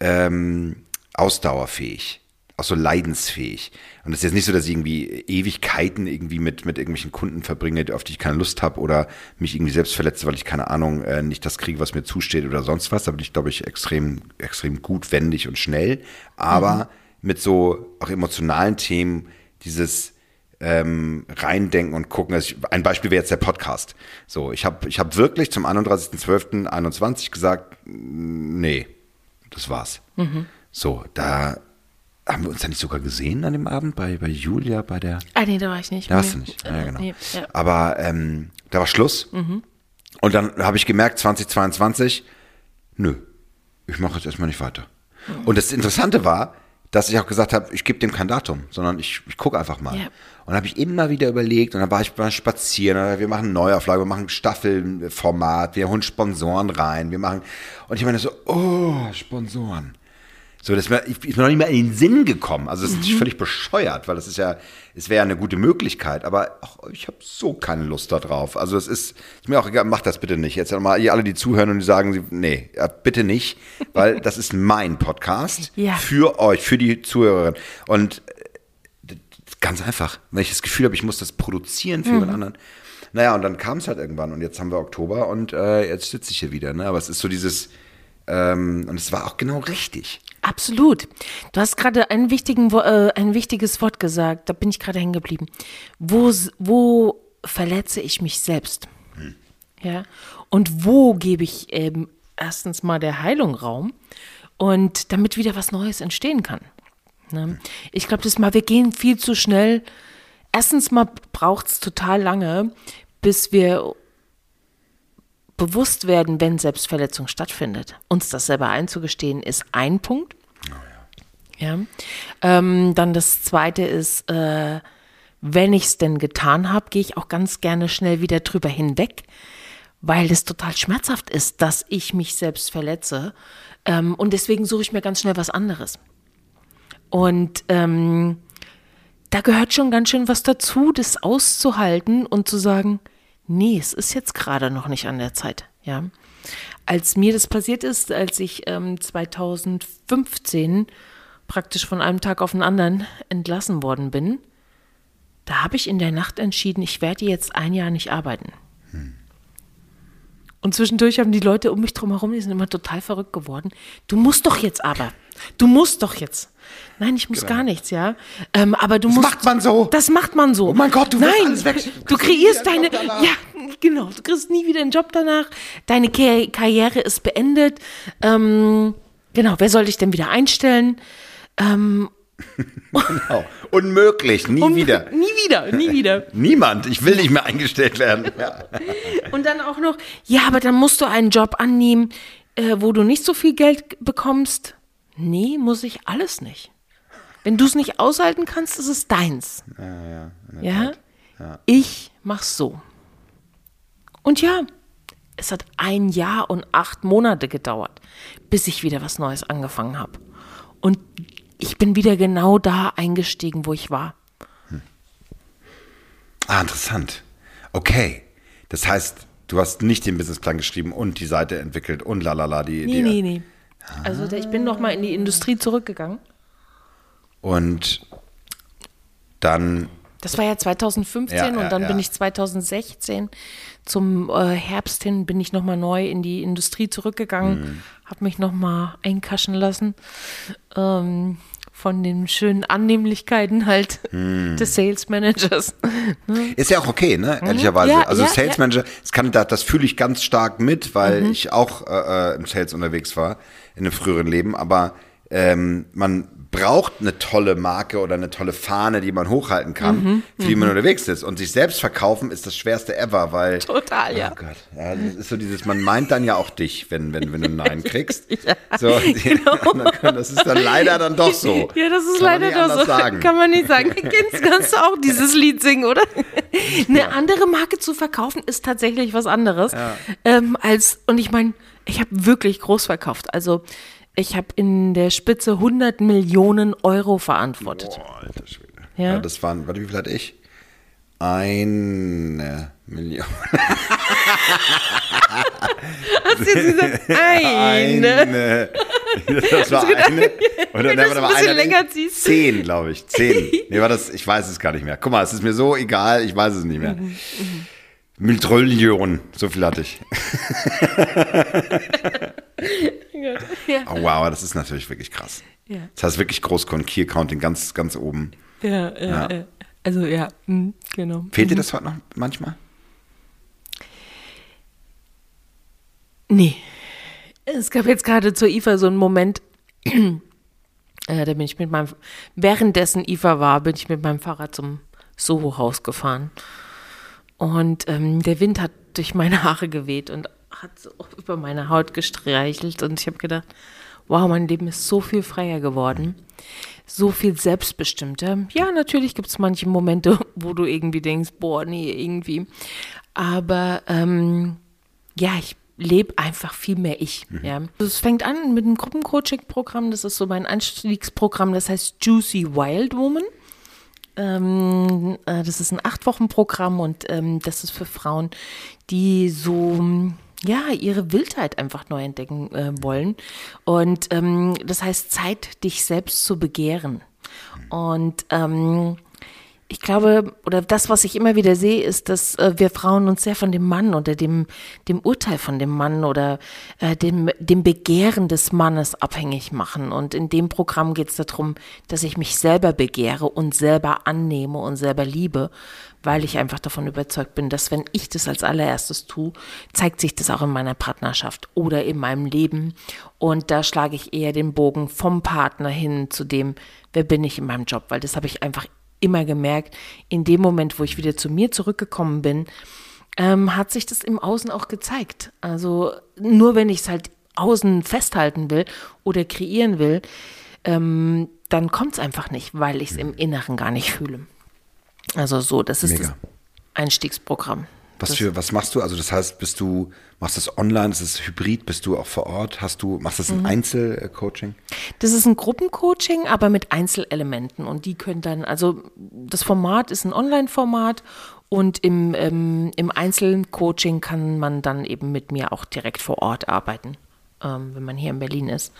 ähm, ausdauerfähig, auch so leidensfähig. Und es ist jetzt nicht so, dass ich irgendwie Ewigkeiten irgendwie mit, mit irgendwelchen Kunden verbringe, auf die ich keine Lust habe oder mich irgendwie selbst verletze, weil ich keine Ahnung, äh, nicht das kriege, was mir zusteht oder sonst was. Da bin ich, glaube ich, extrem, extrem gut, wendig und schnell. Aber mit so auch emotionalen Themen, dieses ähm, reindenken und gucken. Also ich, ein Beispiel wäre jetzt der Podcast. So, ich habe ich hab wirklich zum 31.12.21 gesagt, nee, das war's. So, da haben wir uns ja nicht sogar gesehen an dem Abend bei, bei Julia, bei der. Ah, nee, da war ich nicht. Da warst du nicht. Ja, genau. Nee, ja. Aber ähm, da war Schluss. Und dann habe ich gemerkt, 2022, nö, ich mache jetzt erstmal nicht weiter. Und das Interessante war, dass ich auch gesagt habe, ich gebe dem kein Datum, sondern ich, ich gucke einfach mal. Ja. Und habe ich immer wieder überlegt und dann war ich mal spazieren, wir machen Neuauflage, wir machen Staffelformat, wir holen Sponsoren rein, wir machen und ich meine so, oh, Sponsoren. So, das wär, ich, ist mir noch nicht mal in den Sinn gekommen. Also, das ist natürlich völlig bescheuert, weil das ist ja, es wäre ja eine gute Möglichkeit, aber ach, ich habe so keine Lust da drauf. Also, es ist, ist mir auch egal, macht das bitte nicht. Jetzt mal alle, die zuhören und die sagen, nee, ja, bitte nicht, weil das ist mein Podcast <laughs> Ja. für euch, für die Zuhörerin. Und äh, ganz einfach, wenn ich das Gefühl habe, ich muss das produzieren für jemand anderen. Naja, und dann kam es halt irgendwann und jetzt haben wir Oktober und äh, jetzt sitze ich hier wieder. Ne? Aber es ist so dieses, ähm, und es war auch genau richtig. Absolut. Du hast gerade Wo- äh, ein wichtiges Wort gesagt, da bin ich gerade hängen geblieben. Wo, wo verletze ich mich selbst? Ja. Und wo gebe ich eben erstens mal der Heilung Raum und damit wieder was Neues entstehen kann? Ne? Ich glaube, das mal, wir gehen viel zu schnell. Erstens mal braucht es total lange, bis wir bewusst werden, wenn Selbstverletzung stattfindet. Uns das selber einzugestehen, ist ein Punkt. Ja. Ähm, dann das zweite ist, äh, wenn ich es denn getan habe, gehe ich auch ganz gerne schnell wieder drüber hinweg, weil es total schmerzhaft ist, dass ich mich selbst verletze. Ähm, und deswegen suche ich mir ganz schnell was anderes. Und ähm, da gehört schon ganz schön was dazu, das auszuhalten und zu sagen, nee, es ist jetzt gerade noch nicht an der Zeit. Ja. Als mir das passiert ist, als ich ähm, 2015 praktisch von einem Tag auf den anderen entlassen worden bin, da habe ich in der Nacht entschieden, ich werde jetzt ein Jahr nicht arbeiten. Und zwischendurch haben die Leute um mich drum herum, die sind immer total verrückt geworden. Du musst doch jetzt aber. Du musst doch jetzt. Nein, ich muss Genau. gar nichts, ja. Ähm, aber du Das musst. macht man so. Das macht man so. Oh mein Gott, du Nein, alles weg. Du Du kreierst deine. Ja, genau. Du kriegst nie wieder einen Job danach. Deine Ka Karriere ist beendet. Ähm, genau. Wer soll dich denn wieder einstellen? <laughs> Genau. Unmöglich, nie Um- wieder. <laughs> Nie wieder, nie wieder. <laughs> Niemand, ich will nicht mehr eingestellt werden. Ja. Und dann auch noch, ja, aber dann musst du einen Job annehmen, äh, wo du nicht so viel Geld bekommst. Nee, muss ich alles nicht. Wenn du es nicht aushalten kannst, ist es deins. Ja, Ich mach's so. Und ja, es hat ein Jahr und acht Monate gedauert, bis ich wieder was Neues angefangen habe. Und ich bin wieder genau da eingestiegen, wo ich war. Ah, interessant. Okay. Das heißt, du hast nicht den Businessplan geschrieben und die Seite entwickelt und lalala. Die, Nee, die, nee, nee. Also ich bin noch mal in die Industrie zurückgegangen. Und dann, Das war ja 2015 Ja, ja, und dann ja. bin ich 2016 zum äh, Herbst hin bin ich nochmal neu in die Industrie zurückgegangen, Mhm. habe mich nochmal einkaschen lassen ähm, von den schönen Annehmlichkeiten halt Mhm. des Sales Managers. <laughs> ist ja auch okay, ne? Ehrlicherweise. Mhm. Ja, also Sales. Manager, das, kann, das, das fühle ich ganz stark mit, weil Mhm. ich auch äh, äh, im Sales unterwegs war, in einem früheren Leben. Aber ähm, man braucht eine tolle Marke oder eine tolle Fahne, die man hochhalten kann, Mhm. für die man unterwegs ist. Und sich selbst verkaufen ist das schwerste ever, weil Total, ja. Oh Gott, ja, das ist so dieses, man meint dann ja auch dich, wenn, wenn, wenn du ein Nein <laughs> kriegst. so, <laughs> <laughs> das ist dann leider dann doch so. Ja, das ist Kann leider doch so. Sagen. Kann man nicht sagen. Kennst, kannst du auch dieses Lied singen, oder? Eine andere Marke zu verkaufen ist tatsächlich was anderes. Ähm, als, und ich meine, ich habe wirklich groß verkauft. Also ich habe in der Spitze 100 Millionen Euro verantwortet. Boah, alter Schwede. Ja. Ja. das waren, warte, wie viel hatte ich? Eine Million. Hast du jetzt gesagt, <laughs> eine? Eine. Das war eine. Oder, Wenn ne, du warte es ein mal, bisschen eine- länger ziehst. Zehn, glaube ich. Zehn. <laughs> Nee, war das, ich weiß es gar nicht mehr. Guck mal, es ist mir so egal, ich weiß es nicht mehr. Mhm, Millionen, so viel hatte ich. Ja. Oh, wow, das ist natürlich wirklich krass. Ja. Das heißt wirklich Großkunden, Key Accounting ganz, ganz oben. Ja, ja, Ja. Also ja, mhm, genau. Fehlt dir das heute noch manchmal? Nee. Es gab jetzt gerade zur IFA so einen Moment, <clears throat> äh, da bin ich mit meinem, währenddessen IFA war, bin ich mit meinem Fahrrad zum Soho-Haus gefahren. Und ähm, der Wind hat durch meine Haare geweht und hat so über meine Haut gestreichelt. Und ich habe gedacht, wow, mein Leben ist so viel freier geworden. So viel selbstbestimmter. Ja, natürlich gibt es manche Momente, <laughs> wo du irgendwie denkst, boah, nee, irgendwie. Aber ähm, ja, ich lebe einfach viel mehr ich. Ja. Es fängt an mit einem Gruppencoaching-Programm. Das ist so mein Einstiegsprogramm. Das heißt Juicy Wild Woman. Ähm, äh, das ist ein Acht-Wochen-Programm und ähm, das ist für Frauen, die so ja ihre Wildheit einfach neu entdecken äh, wollen. Und ähm, das heißt Zeit, dich selbst zu begehren. Und ähm, ich glaube, oder das, was ich immer wieder sehe, ist, dass äh, wir Frauen uns sehr von dem Mann oder dem, dem Urteil von dem Mann oder äh, dem, dem Begehren des Mannes abhängig machen. Und in dem Programm geht es darum, dass ich mich selber begehre und selber annehme und selber liebe, weil ich einfach davon überzeugt bin, dass wenn ich das als allererstes tue, zeigt sich das auch in meiner Partnerschaft oder in meinem Leben. Und da schlage ich eher den Bogen vom Partner hin zu dem, wer bin ich in meinem Job, weil das habe ich einfach immer gemerkt, in dem Moment, wo ich wieder zu mir zurückgekommen bin, ähm, hat sich das im Außen auch gezeigt. Also nur wenn ich es halt außen festhalten will oder kreieren will, ähm, dann kommt es einfach nicht, weil ich es im Inneren gar nicht fühle. Also so, das ist Mega. das Einstiegsprogramm. Was, für, was machst du? Also das heißt, bist du, machst das online, ist es hybrid, bist du auch vor Ort? Hast du, machst das Mhm. ein Einzelcoaching? Das ist ein Gruppencoaching, aber mit Einzelelementen. Und die können dann, also das Format ist ein Online-Format und im, ähm, im Einzelcoaching kann man dann eben mit mir auch direkt vor Ort arbeiten, ähm, wenn man hier in Berlin ist.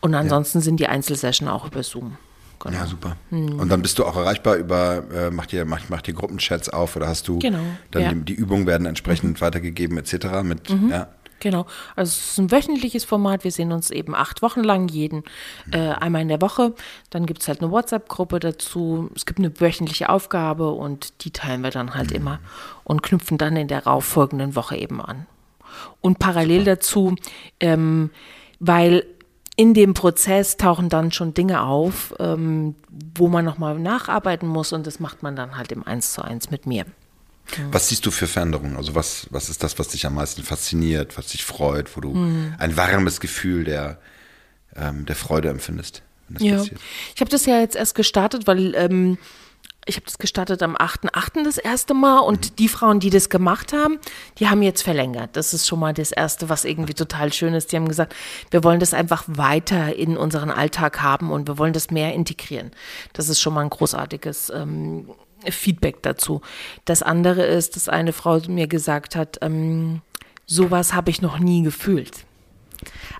Und ansonsten sind die Einzelsession auch über Zoom. Genau. Ja, super. Und dann bist du auch erreichbar über, äh, macht ihr macht, macht ihr Gruppenchats auf oder hast du Genau, dann ja. Mhm. die, die Übungen werden entsprechend weitergegeben etc. mit ja. Genau. Also es ist ein wöchentliches Format. Wir sehen uns eben acht Wochen lang, jeden äh, einmal in der Woche. Dann gibt es halt eine WhatsApp-Gruppe dazu. Es gibt eine wöchentliche Aufgabe und die teilen wir dann halt immer und knüpfen dann in der folgenden Woche eben an. Und parallel dazu, ähm, weil in dem Prozess tauchen dann schon Dinge auf, ähm, wo man nochmal nacharbeiten muss und das macht man dann halt im Eins zu eins mit mir. Was siehst du für Veränderungen? Also was, was ist das, was dich am meisten fasziniert, was dich freut, wo du Mhm. ein warmes Gefühl der, ähm, der Freude empfindest, Ja, passiert? ich habe das ja jetzt erst gestartet, weil ähm, ich habe das gestartet am 8.8. das erste Mal und die Frauen, die das gemacht haben, die haben jetzt verlängert. Das ist schon mal das Erste, was irgendwie total schön ist. Die haben gesagt, wir wollen das einfach weiter in unseren Alltag haben und wir wollen das mehr integrieren. Das ist schon mal ein großartiges ähm, Feedback dazu. Das andere ist, dass eine Frau mir gesagt hat, ähm, sowas habe ich noch nie gefühlt.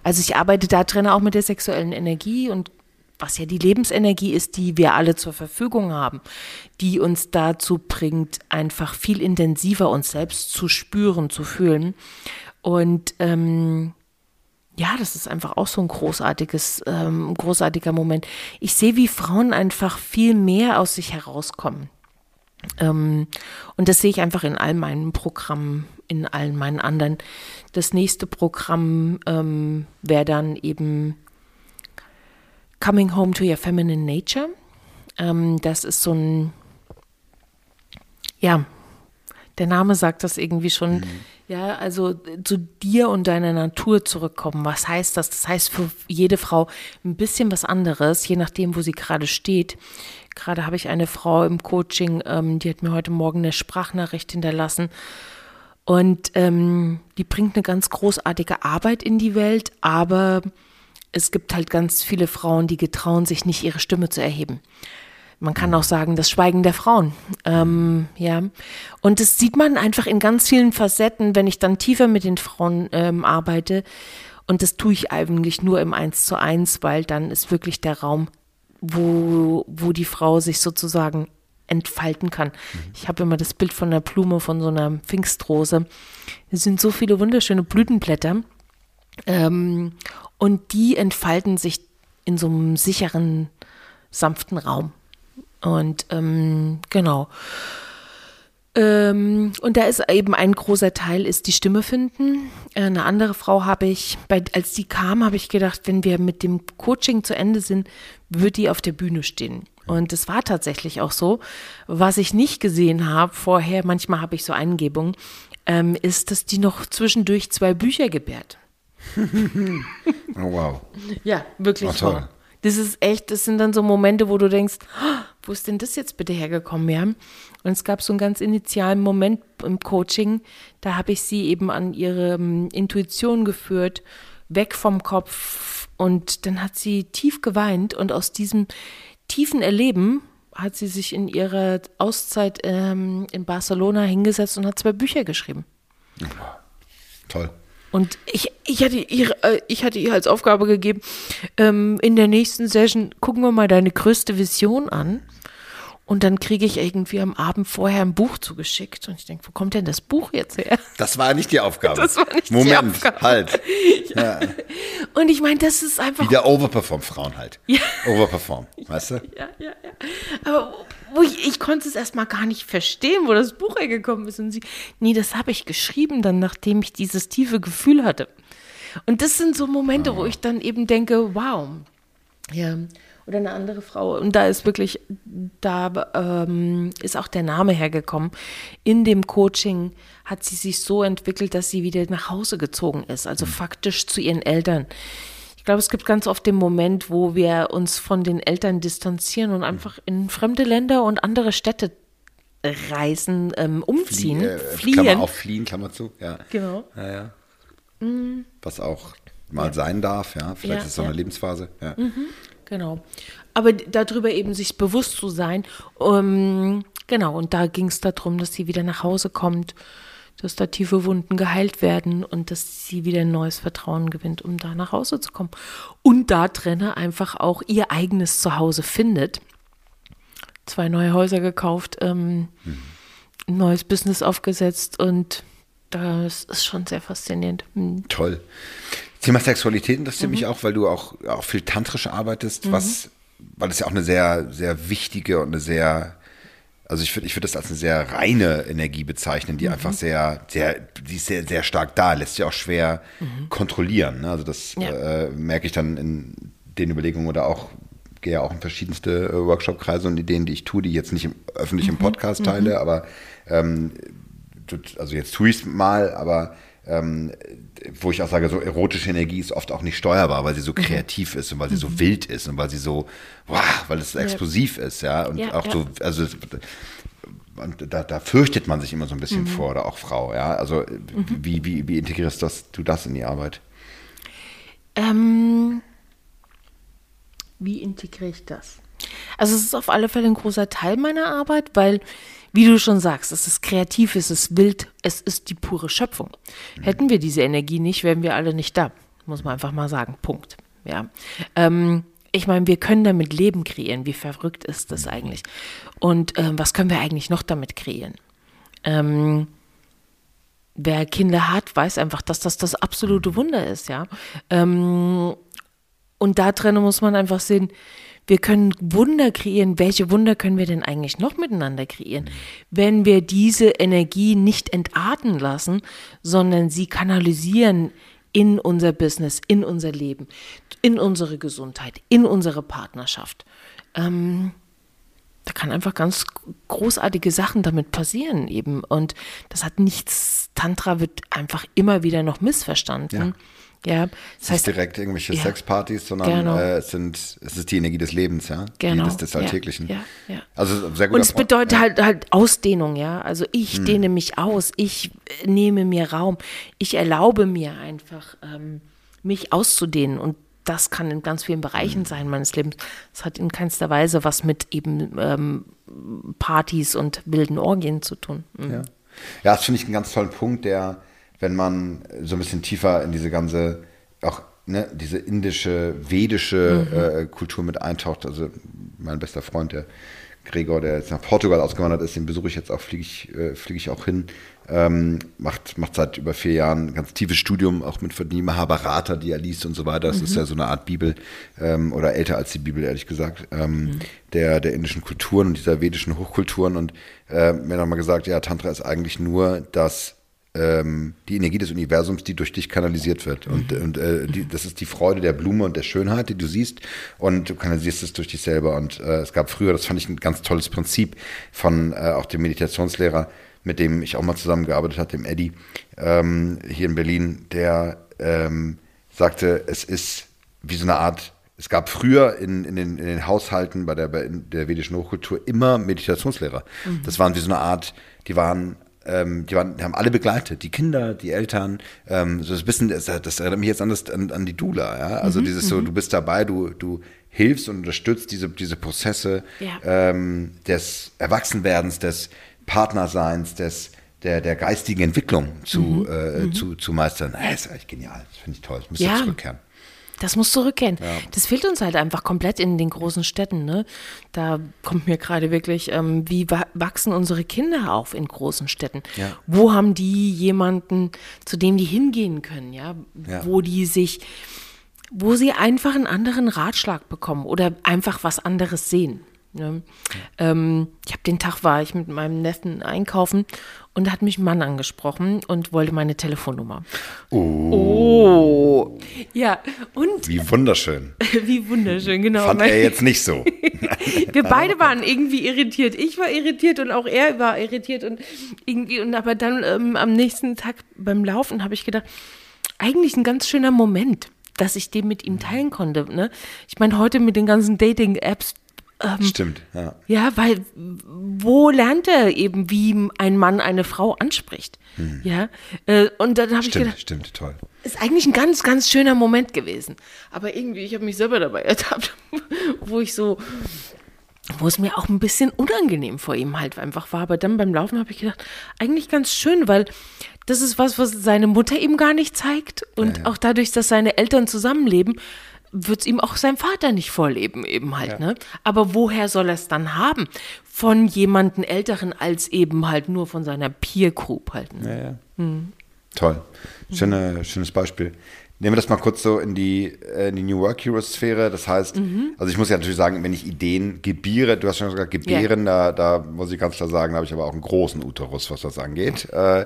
Also ich arbeite da drin auch mit der sexuellen Energie und was ja die Lebensenergie ist, die wir alle zur Verfügung haben, die uns dazu bringt, einfach viel intensiver uns selbst zu spüren, zu fühlen. Und ähm, ja, das ist einfach auch so ein großartiges, ähm, großartiger Moment. Ich sehe, wie Frauen einfach viel mehr aus sich herauskommen. Ähm, und das sehe ich einfach in all meinen Programmen, in allen meinen anderen. Das nächste Programm ähm, wäre dann eben Coming Home to Your Feminine Nature. Ähm, das ist so ein, ja, der Name sagt das irgendwie schon. Ja, also zu dir und deiner Natur zurückkommen. Was heißt das? Das heißt für jede Frau ein bisschen was anderes, je nachdem, wo sie gerade steht. Gerade habe ich eine Frau im Coaching, ähm, die hat mir heute Morgen eine Sprachnachricht hinterlassen. Und ähm, die bringt eine ganz großartige Arbeit in die Welt, aber es gibt halt ganz viele Frauen, die getrauen sich nicht, ihre Stimme zu erheben. Man kann auch sagen, das Schweigen der Frauen. Ähm, ja. Und das sieht man einfach in ganz vielen Facetten, wenn ich dann tiefer mit den Frauen ähm, arbeite. Und das tue ich eigentlich nur im Eins zu eins, weil dann ist wirklich der Raum, wo, wo die Frau sich sozusagen entfalten kann. Ich habe immer das Bild von einer Blume, von so einer Pfingstrose. Es sind so viele wunderschöne Blütenblätter. Ähm, und die entfalten sich in so einem sicheren, sanften Raum. Und ähm, genau. Ähm, und da ist eben ein großer Teil, ist die Stimme finden. Äh, Eine andere Frau habe ich, bei, als die kam, habe ich gedacht, wenn wir mit dem Coaching zu Ende sind, wird die auf der Bühne stehen. Und es war tatsächlich auch so. Was ich nicht gesehen habe vorher, manchmal habe ich so Eingebungen, ähm, ist, dass die noch zwischendurch zwei Bücher gebärt. Oh, wow. Ja, wirklich Ach, toll. wahr. Das ist echt, das sind dann so Momente, wo du denkst, "Ah, wo ist denn das jetzt bitte hergekommen, ja? Und es gab so einen ganz initialen Moment im Coaching, da habe ich sie eben an ihre ähm, Intuition geführt, weg vom Kopf und dann hat sie tief geweint und aus diesem tiefen Erleben hat sie sich in ihrer Auszeit ähm, in Barcelona hingesetzt und hat zwei Bücher geschrieben. Toll. Und ich, ich, hatte ihr, äh, ich hatte ihr als Aufgabe gegeben, ähm, in der nächsten Session gucken wir mal deine größte Vision an. Und dann kriege ich irgendwie am Abend vorher ein Buch zugeschickt. Und ich denke, wo kommt denn das Buch jetzt her? Das war nicht die Aufgabe. Das war nicht die Moment, Aufgabe. halt. Und ich meine, das ist einfach. Wieder overperform Frauen halt. Overperform, weißt du? Ja, ja, ja. Aber wo ich, ich konnte es erstmal gar nicht verstehen, wo das Buch hergekommen ist. Und sie, nee, das habe ich geschrieben, dann, nachdem ich dieses tiefe Gefühl hatte. Und das sind so Momente, wo ich dann eben denke, wow. Ja. Oder eine andere Frau. Und da ist wirklich, da ähm, ist auch der Name hergekommen. In dem Coaching hat sie sich so entwickelt, dass sie wieder nach Hause gezogen ist. Also faktisch zu ihren Eltern. Ich glaube, es gibt ganz oft den Moment, wo wir uns von den Eltern distanzieren und einfach in fremde Länder und andere Städte reisen, ähm, umziehen, Äh, fliehen. Klammer auf, fliehen, Klammer zu. Ja. Genau. Ja, ja. Was auch mal sein darf, ja. Vielleicht Ja, ist es so eine ja. Lebensphase. Ja. Genau. Aber darüber eben sich bewusst zu sein. Ähm, genau, und da ging es darum, dass sie wieder nach Hause kommt, dass da tiefe Wunden geheilt werden und dass sie wieder ein neues Vertrauen gewinnt, um da nach Hause zu kommen. Und da drinne einfach auch ihr eigenes Zuhause findet. Zwei neue Häuser gekauft, ähm, mhm. ein neues Business aufgesetzt und das ist schon sehr faszinierend. Mhm. Toll. Thema Sexualität interessiert mhm. mich auch, weil du auch, auch viel tantrisch arbeitest, mhm. was, weil es ja auch eine sehr, sehr wichtige und eine sehr, also ich würde ich würd das als eine sehr reine Energie bezeichnen, die mhm. einfach sehr, sehr, die ist sehr, sehr stark da, lässt sich auch schwer mhm. kontrollieren. Ne? Also das ja. äh, merke ich dann in den Überlegungen oder auch gehe ja auch in verschiedenste äh, Workshop-Kreise und Ideen, die ich tue, die ich jetzt nicht im, öffentlich im mhm. Podcast teile, mhm. aber ähm, also jetzt tue ich es mal, aber ähm, wo ich auch sage, so erotische Energie ist oft auch nicht steuerbar, weil sie so mhm. kreativ ist und weil sie so mhm. wild ist und weil sie so, wow, weil es so explosiv ist, ja, und ja, auch ja. so, also und da, da, fürchtet man sich immer so ein bisschen mhm. vor, oder auch Frau, ja, also mhm. wie, wie, wie integrierst das, du das in die Arbeit? Ähm, wie integriere ich das? Also es ist auf alle Fälle ein großer Teil meiner Arbeit, weil wie du schon sagst, es ist kreativ, es ist wild, es ist die pure Schöpfung. Hätten wir diese Energie nicht, wären wir alle nicht da. Muss man einfach mal sagen. Punkt. Ja. Ähm, ich meine, wir können damit Leben kreieren. Wie verrückt ist das eigentlich? Und ähm, was können wir eigentlich noch damit kreieren? Ähm, wer Kinder hat, weiß einfach, dass das das absolute Wunder ist, ja. Ähm, und da drin muss man einfach sehen, wir können Wunder kreieren. Welche Wunder können wir denn eigentlich noch miteinander kreieren, wenn wir diese Energie nicht entarten lassen, sondern sie kanalisieren in unser Business, in unser Leben, in unsere Gesundheit, in unsere Partnerschaft. Ähm, da kann einfach ganz großartige Sachen damit passieren eben. Und das hat nichts, Tantra wird einfach immer wieder noch missverstanden. Ja. Ja, das heißt direkt irgendwelche ja, Sexpartys, sondern genau. äh, es, sind, es ist die Energie des Lebens, ja, genau. die des, des Alltäglichen. Ja, ja. Also sehr gut. Und es bedeutet ja. halt, halt Ausdehnung, ja. Also ich hm. dehne mich aus, ich äh, nehme mir Raum, ich erlaube mir einfach, ähm, mich auszudehnen und das kann in ganz vielen Bereichen hm. sein meines Lebens. Es hat in keinster Weise was mit eben ähm, Partys und wilden Orgien zu tun. Mhm. Ja. ja, das finde ich einen ganz tollen Punkt, der wenn man so ein bisschen tiefer in diese ganze, auch ne, diese indische, vedische mhm. äh, Kultur mit eintaucht. Also mein bester Freund, der Gregor, der jetzt nach Portugal ausgewandert ist, den besuche ich jetzt auch, fliege ich, äh, fliege ich auch hin. Ähm, macht, macht seit über vier Jahren ein ganz tiefes Studium, auch mit die Mahabharata, die er liest und so weiter. Das mhm. ist ja so eine Art Bibel ähm, oder älter als die Bibel, ehrlich gesagt, ähm, mhm. der, der indischen Kulturen und dieser vedischen Hochkulturen. Und äh, mir nochmal gesagt, ja, Tantra ist eigentlich nur das ähm, die Energie des Universums, die durch dich kanalisiert wird. Und, mhm. und äh, die, das ist die Freude der Blume und der Schönheit, die du siehst. Und du kanalisierst es durch dich selber. Und äh, es gab früher, das fand ich ein ganz tolles Prinzip von äh, auch dem Meditationslehrer, mit dem ich auch mal zusammengearbeitet habe, dem Eddie, ähm, hier in Berlin, der ähm, sagte, es ist wie so eine Art es gab früher in, in, den, in den Haushalten bei der, bei der vedischen Hochkultur immer Meditationslehrer. Mhm. Das waren wie so eine Art, die waren ähm, die, waren, die haben alle begleitet, die Kinder, die Eltern, ähm, so das bisschen, das, das erinnert mich jetzt an, das, an, an die Dula, ja, also mhm, dieses so, mhm. du bist dabei, du, du hilfst und unterstützt diese, diese Prozesse ja. ähm, des Erwachsenwerdens, des Partnerseins, des der, der geistigen Entwicklung zu, mhm. äh, mhm. zu, zu meistern. Das ist eigentlich genial. Das finde ich toll. Das muss ja. zurückkehren. Das muss zurückkehren. Ja. Das fehlt uns halt einfach komplett in den großen Städten. Ne? Da kommt mir gerade wirklich, ähm, wie wachsen unsere Kinder auf in großen Städten? Ja. Wo haben die jemanden, zu dem die hingehen können? Ja? ja? Wo die sich, wo sie einfach einen anderen Ratschlag bekommen oder einfach was anderes sehen. Ne? Ähm, ich habe den Tag war ich mit meinem Neffen einkaufen und da hat mich ein Mann angesprochen und wollte meine Telefonnummer. Oh. oh. Ja, und. Wie wunderschön. <laughs> Wie wunderschön, genau. Fand er jetzt nicht so. <laughs> Wir beide waren irgendwie irritiert. Ich war irritiert und auch er war irritiert und irgendwie, und aber dann ähm, am nächsten Tag beim Laufen habe ich gedacht, eigentlich ein ganz schöner Moment dass ich den mit ihm teilen konnte. Ne? Ich meine, heute mit den ganzen Dating-Apps ähm, Stimmt, ja. Ja, weil wo lernt er eben, wie ein Mann eine Frau anspricht? Hm. Ja, äh, und dann habe ich gedacht, stimmt, toll. Ist eigentlich ein ganz, ganz schöner Moment gewesen. Aber irgendwie, ich habe mich selber dabei ertappt, <laughs> wo ich so wo es mir auch ein bisschen unangenehm vor ihm halt einfach war. Aber dann beim Laufen habe ich gedacht, eigentlich ganz schön, weil das ist was, was seine Mutter ihm gar nicht zeigt. Und ja, ja. auch dadurch, dass seine Eltern zusammenleben, wird es ihm auch sein Vater nicht vorleben, eben halt, ja. ne? Aber woher soll er es dann haben? Von jemandem Älteren als eben halt nur von seiner Peer Group halt. Ne? Ja, ja. Hm. Toll. Schöne, schönes Beispiel. Nehmen wir das mal kurz so in die, äh, in die New Work Hero Sphäre. Das heißt, mhm. also ich muss ja natürlich sagen, wenn ich Ideen gebiere, du hast schon gesagt, gebären, ja. da, da muss ich ganz klar sagen, da habe ich aber auch einen großen Uterus, was das angeht. Äh,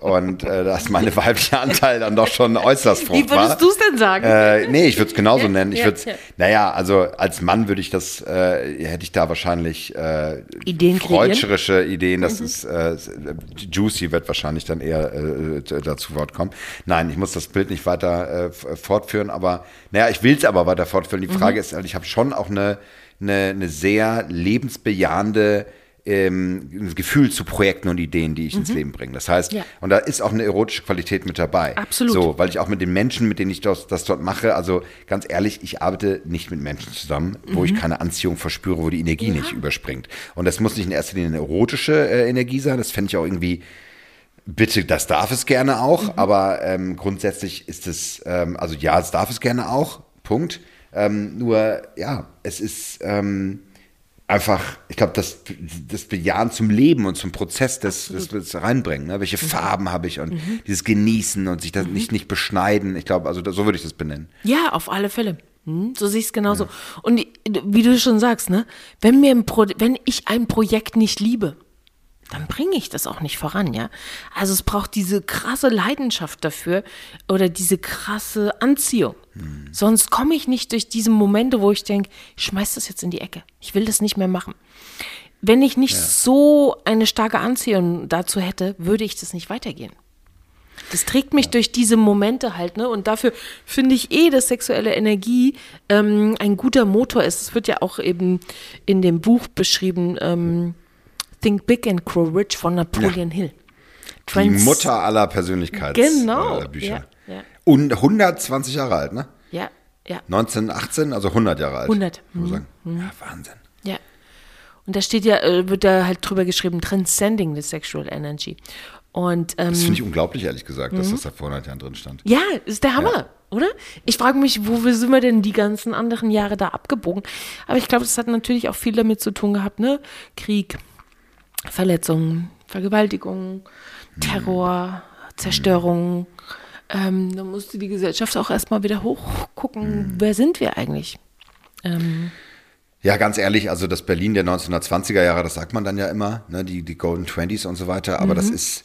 und äh, da ist meine weibliche Anteil dann doch schon äußerst fruchtbar. Wie würdest du es denn sagen? Äh, nee, ich würde es genauso ja, nennen. Ich ja, würde naja, also als Mann würde ich das, äh, hätte ich da wahrscheinlich äh, Ideen freudscherische Ideen, das mhm. ist äh, Juicy wird wahrscheinlich dann eher äh, dazu Wort kommen. Nein, ich muss das Bild nicht weiter äh, fortführen, aber naja, ich will es aber weiter fortführen. Die Frage mhm. ist, ich habe schon auch eine, eine, eine sehr lebensbejahende ähm, Gefühl zu Projekten und Ideen, die ich mhm. ins Leben bringe. Das heißt, ja. und da ist auch eine erotische Qualität mit dabei. Absolut. So, weil ich auch mit den Menschen, mit denen ich das, das dort mache, also ganz ehrlich, ich arbeite nicht mit Menschen zusammen, wo mhm. ich keine Anziehung verspüre, wo die Energie ja. nicht überspringt. Und das muss nicht in erster Linie eine erotische äh, Energie sein, das fände ich auch irgendwie Bitte, das darf es gerne auch, mhm. aber ähm, grundsätzlich ist es, ähm, also ja, es darf es gerne auch, Punkt. Ähm, nur, ja, es ist ähm, einfach, ich glaube, das, das Bejahen zum Leben und zum Prozess des, des, des Reinbringen. Ne? Welche mhm. Farben habe ich und mhm. dieses Genießen und sich das mhm. nicht, nicht beschneiden. Ich glaube, also so würde ich das benennen. Ja, auf alle Fälle. Hm, so sehe ich es genauso. Ja. Und wie du schon sagst, ne, wenn mir ein Pro wenn ich ein Projekt nicht liebe, dann bringe ich das auch nicht voran, ja. Also es braucht diese krasse Leidenschaft dafür oder diese krasse Anziehung. Hm. Sonst komme ich nicht durch diese Momente, wo ich denke, ich schmeiß das jetzt in die Ecke. Ich will das nicht mehr machen. Wenn ich nicht ja. so eine starke Anziehung dazu hätte, würde ich das nicht weitergehen. Das trägt mich ja. durch diese Momente halt, ne? Und dafür finde ich eh, dass sexuelle Energie ähm, ein guter Motor ist. Es wird ja auch eben in dem Buch beschrieben, ähm, Think Big and Grow Rich von Napoleon ja. Hill. Trans Die Mutter aller Persönlichkeitsbücher. Genau. Äh, ja, ja. Und 120 Jahre alt, ne? Ja, ja. 1918, also 100 Jahre alt. 100. Mhm. Sagen. Ja, Wahnsinn. Ja. Und da steht ja, äh, wird da halt drüber geschrieben, Transcending the Sexual Energy. Und, ähm, das finde ich unglaublich, ehrlich gesagt, mhm. dass das da vor 100 Jahren drin stand. Ja, ist der Hammer, ja. oder? Ich frage mich, wo sind wir denn die ganzen anderen Jahre da abgebogen? Aber ich glaube, das hat natürlich auch viel damit zu tun gehabt, ne? Krieg, Verletzungen, Vergewaltigungen, Terror, Zerstörung. Ähm, da musste die Gesellschaft auch erstmal wieder hochgucken, mhm. wer sind wir eigentlich? Ähm, ja, ganz ehrlich, also das Berlin der 1920er Jahre, das sagt man dann ja immer, ne, die, die Golden Twenties und so weiter, aber mhm. das ist,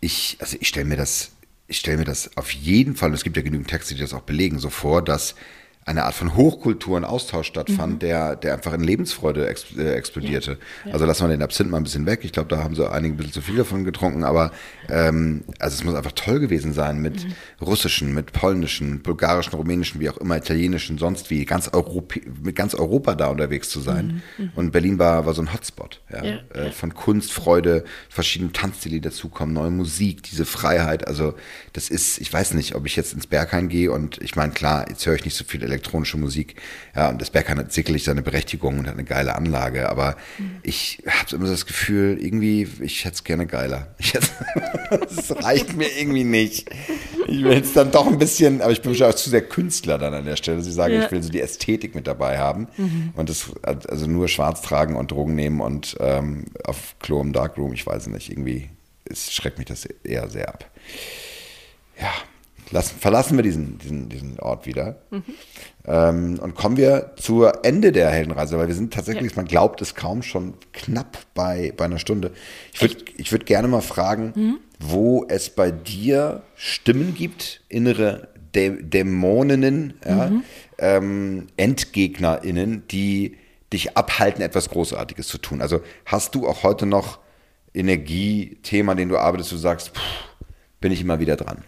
ich, also ich stelle mir das, ich stelle mir das auf jeden Fall, und es gibt ja genügend Texte, die das auch belegen, so vor, dass eine Art von Hochkultur und Austausch stattfand, mhm. der, der einfach in Lebensfreude ex, äh, explodierte. Ja, ja. Also lassen wir den Absinth mal ein bisschen weg. Ich glaube, da haben so einige ein bisschen zu viel davon getrunken, aber ähm, also es muss einfach toll gewesen sein mit mhm. russischen, mit polnischen, bulgarischen, rumänischen, wie auch immer, italienischen, sonst wie, ganz Europä mit ganz Europa da unterwegs zu sein. Mhm. mhm. Und Berlin war, war so ein Hotspot ja, äh, von Kunst, Freude, verschiedenen Tanzstile, die dazukommen, neue Musik, diese Freiheit. Also das ist, ich weiß nicht, ob ich jetzt ins Berghain gehe und ich meine, klar, jetzt höre ich nicht so viel elektronische Musik. Ja, und das Berghain hat sicherlich seine Berechtigung und hat eine geile Anlage, aber mhm. ich habe immer das Gefühl, irgendwie, ich hätte es gerne geiler. <laughs> das reicht mir irgendwie nicht. Ich will es dann doch ein bisschen, aber ich bin wahrscheinlich auch zu sehr Künstler dann an der Stelle. Sie sagen, ja. ich will so die Ästhetik mit dabei haben mhm. und das, also nur schwarz tragen und Drogen nehmen und ähm, auf Klo im Darkroom, ich weiß nicht, irgendwie es schreckt mich das eher sehr ab. Lassen, verlassen wir diesen, diesen, diesen Ort wieder mhm. ähm, und kommen wir zur Ende der Heldenreise, weil wir sind tatsächlich, ja. man glaubt es kaum, schon knapp bei, bei einer Stunde. Ich würde ich würd gerne mal fragen, mhm. wo es bei dir Stimmen gibt, innere Dä Dämoninnen, ja, mhm. ähm, EndgegnerInnen, die dich abhalten, etwas Großartiges zu tun. Also hast du auch heute noch Energiethema, den du arbeitest, du sagst, pff, bin ich immer wieder dran?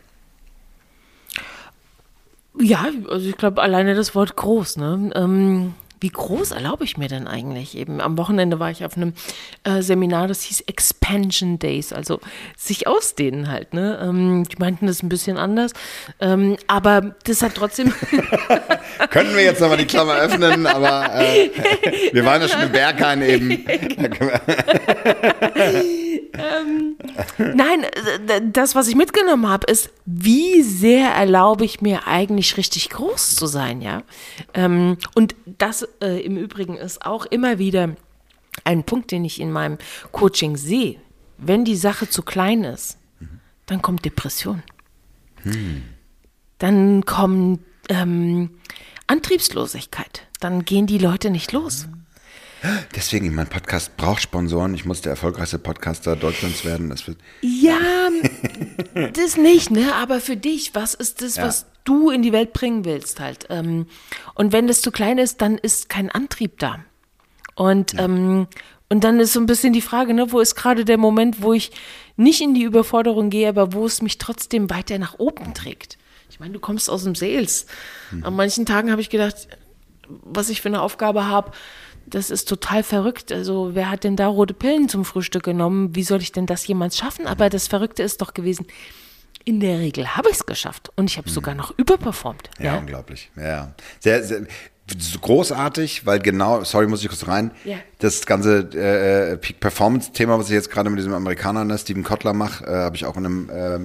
Ja, also ich glaube, alleine das Wort groß, ne? Ähm, wie groß erlaube ich mir denn eigentlich? Eben am Wochenende war ich auf einem äh, Seminar, das hieß Expansion Days, also sich ausdehnen halt. Ne? Ähm, die meinten das ein bisschen anders, ähm, aber das hat trotzdem. <laughs> Könnten wir jetzt nochmal die Klammer öffnen, aber äh, wir waren ja schon im Berghain eben. ähm, nein, das, was ich mitgenommen habe, ist, wie sehr erlaube ich mir eigentlich richtig groß zu sein, ja. Ähm, und das äh, im Übrigen ist auch immer wieder ein Punkt, den ich in meinem Coaching sehe. Wenn die Sache zu klein ist, dann kommt Depression. Hm. Dann kommt ähm, Antriebslosigkeit. Dann gehen die Leute nicht los. Deswegen, mein Podcast braucht Sponsoren. Ich muss der erfolgreichste Podcaster Deutschlands werden. Das wird ja, das nicht, ne? Aber für dich, was ist das, ja. was du in die Welt bringen willst halt? Ähm, und wenn das zu klein ist, dann ist kein Antrieb da. Und, ja. ähm, und dann ist so ein bisschen die Frage, ne, wo ist gerade der Moment, wo ich nicht in die Überforderung gehe, aber wo es mich trotzdem weiter nach oben trägt. Ich meine, du kommst aus dem Sales. Mhm. An manchen Tagen habe ich gedacht, was ich für eine Aufgabe habe, das ist total verrückt. Also, wer hat denn da rote Pillen zum Frühstück genommen? Wie soll ich denn das jemals schaffen? Aber das Verrückte ist doch gewesen, in der Regel habe ich es geschafft und ich habe mhm. sogar noch überperformt. Ja, ja, unglaublich. Ja, sehr, sehr großartig, weil genau, sorry, muss ich kurz rein, yeah. das ganze äh, Peak-Performance-Thema, was ich jetzt gerade mit diesem Amerikaner, ne, Steven Kotler mache, äh, habe ich auch in, einem, äh,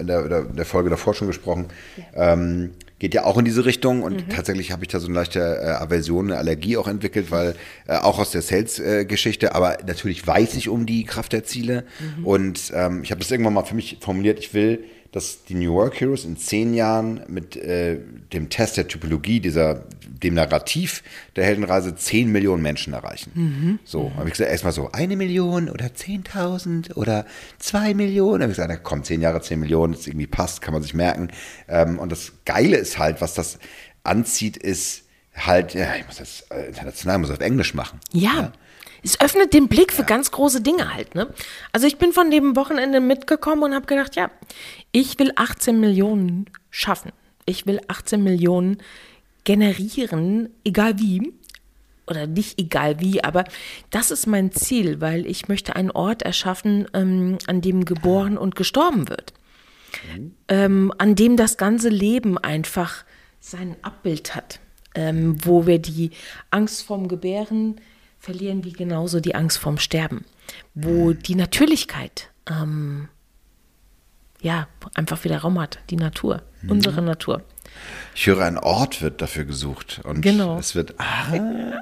in, der, in, der, Folge davor schon gesprochen, yeah. ähm, geht ja auch in diese Richtung und mhm. tatsächlich habe ich da so eine leichte äh, Aversion, eine Allergie auch entwickelt, weil äh, auch aus der Sales-Geschichte, aber natürlich weiß ich um die Kraft der Ziele mhm. und ähm, ich habe das irgendwann mal für mich formuliert, ich will dass die New Work Heroes in zehn Jahren mit äh, dem Test der Typologie, dieser, dem Narrativ der Heldenreise, zehn Millionen Menschen erreichen. Mhm. So, habe ich gesagt, erstmal so, eine Million oder zehntausend oder zwei Millionen. habe ich gesagt, na komm, zehn Jahre, zehn Millionen, das irgendwie passt, kann man sich merken. Ähm, und das Geile ist halt, was das anzieht, ist halt, ja, ich muss das äh, international, ich muss auf Englisch machen. ja. ja es öffnet den Blick für ganz große Dinge halt. Ne? Also ich bin von dem Wochenende mitgekommen und habe gedacht, ja, ich will 18 Millionen schaffen. Ich will 18 Millionen generieren, egal wie. Oder nicht egal wie, aber das ist mein Ziel, weil ich möchte einen Ort erschaffen, ähm, an dem geboren und gestorben wird. Mhm. Ähm, an dem das ganze Leben einfach sein Abbild hat. Ähm, wo wir die Angst vorm Gebären verlieren wir genauso die Angst vorm Sterben. Wo die Natürlichkeit ähm, ja einfach wieder Raum hat, die Natur, mhm. unsere Natur. Ich höre, ein Ort wird dafür gesucht. Und genau. es wird. Ah, <laughs>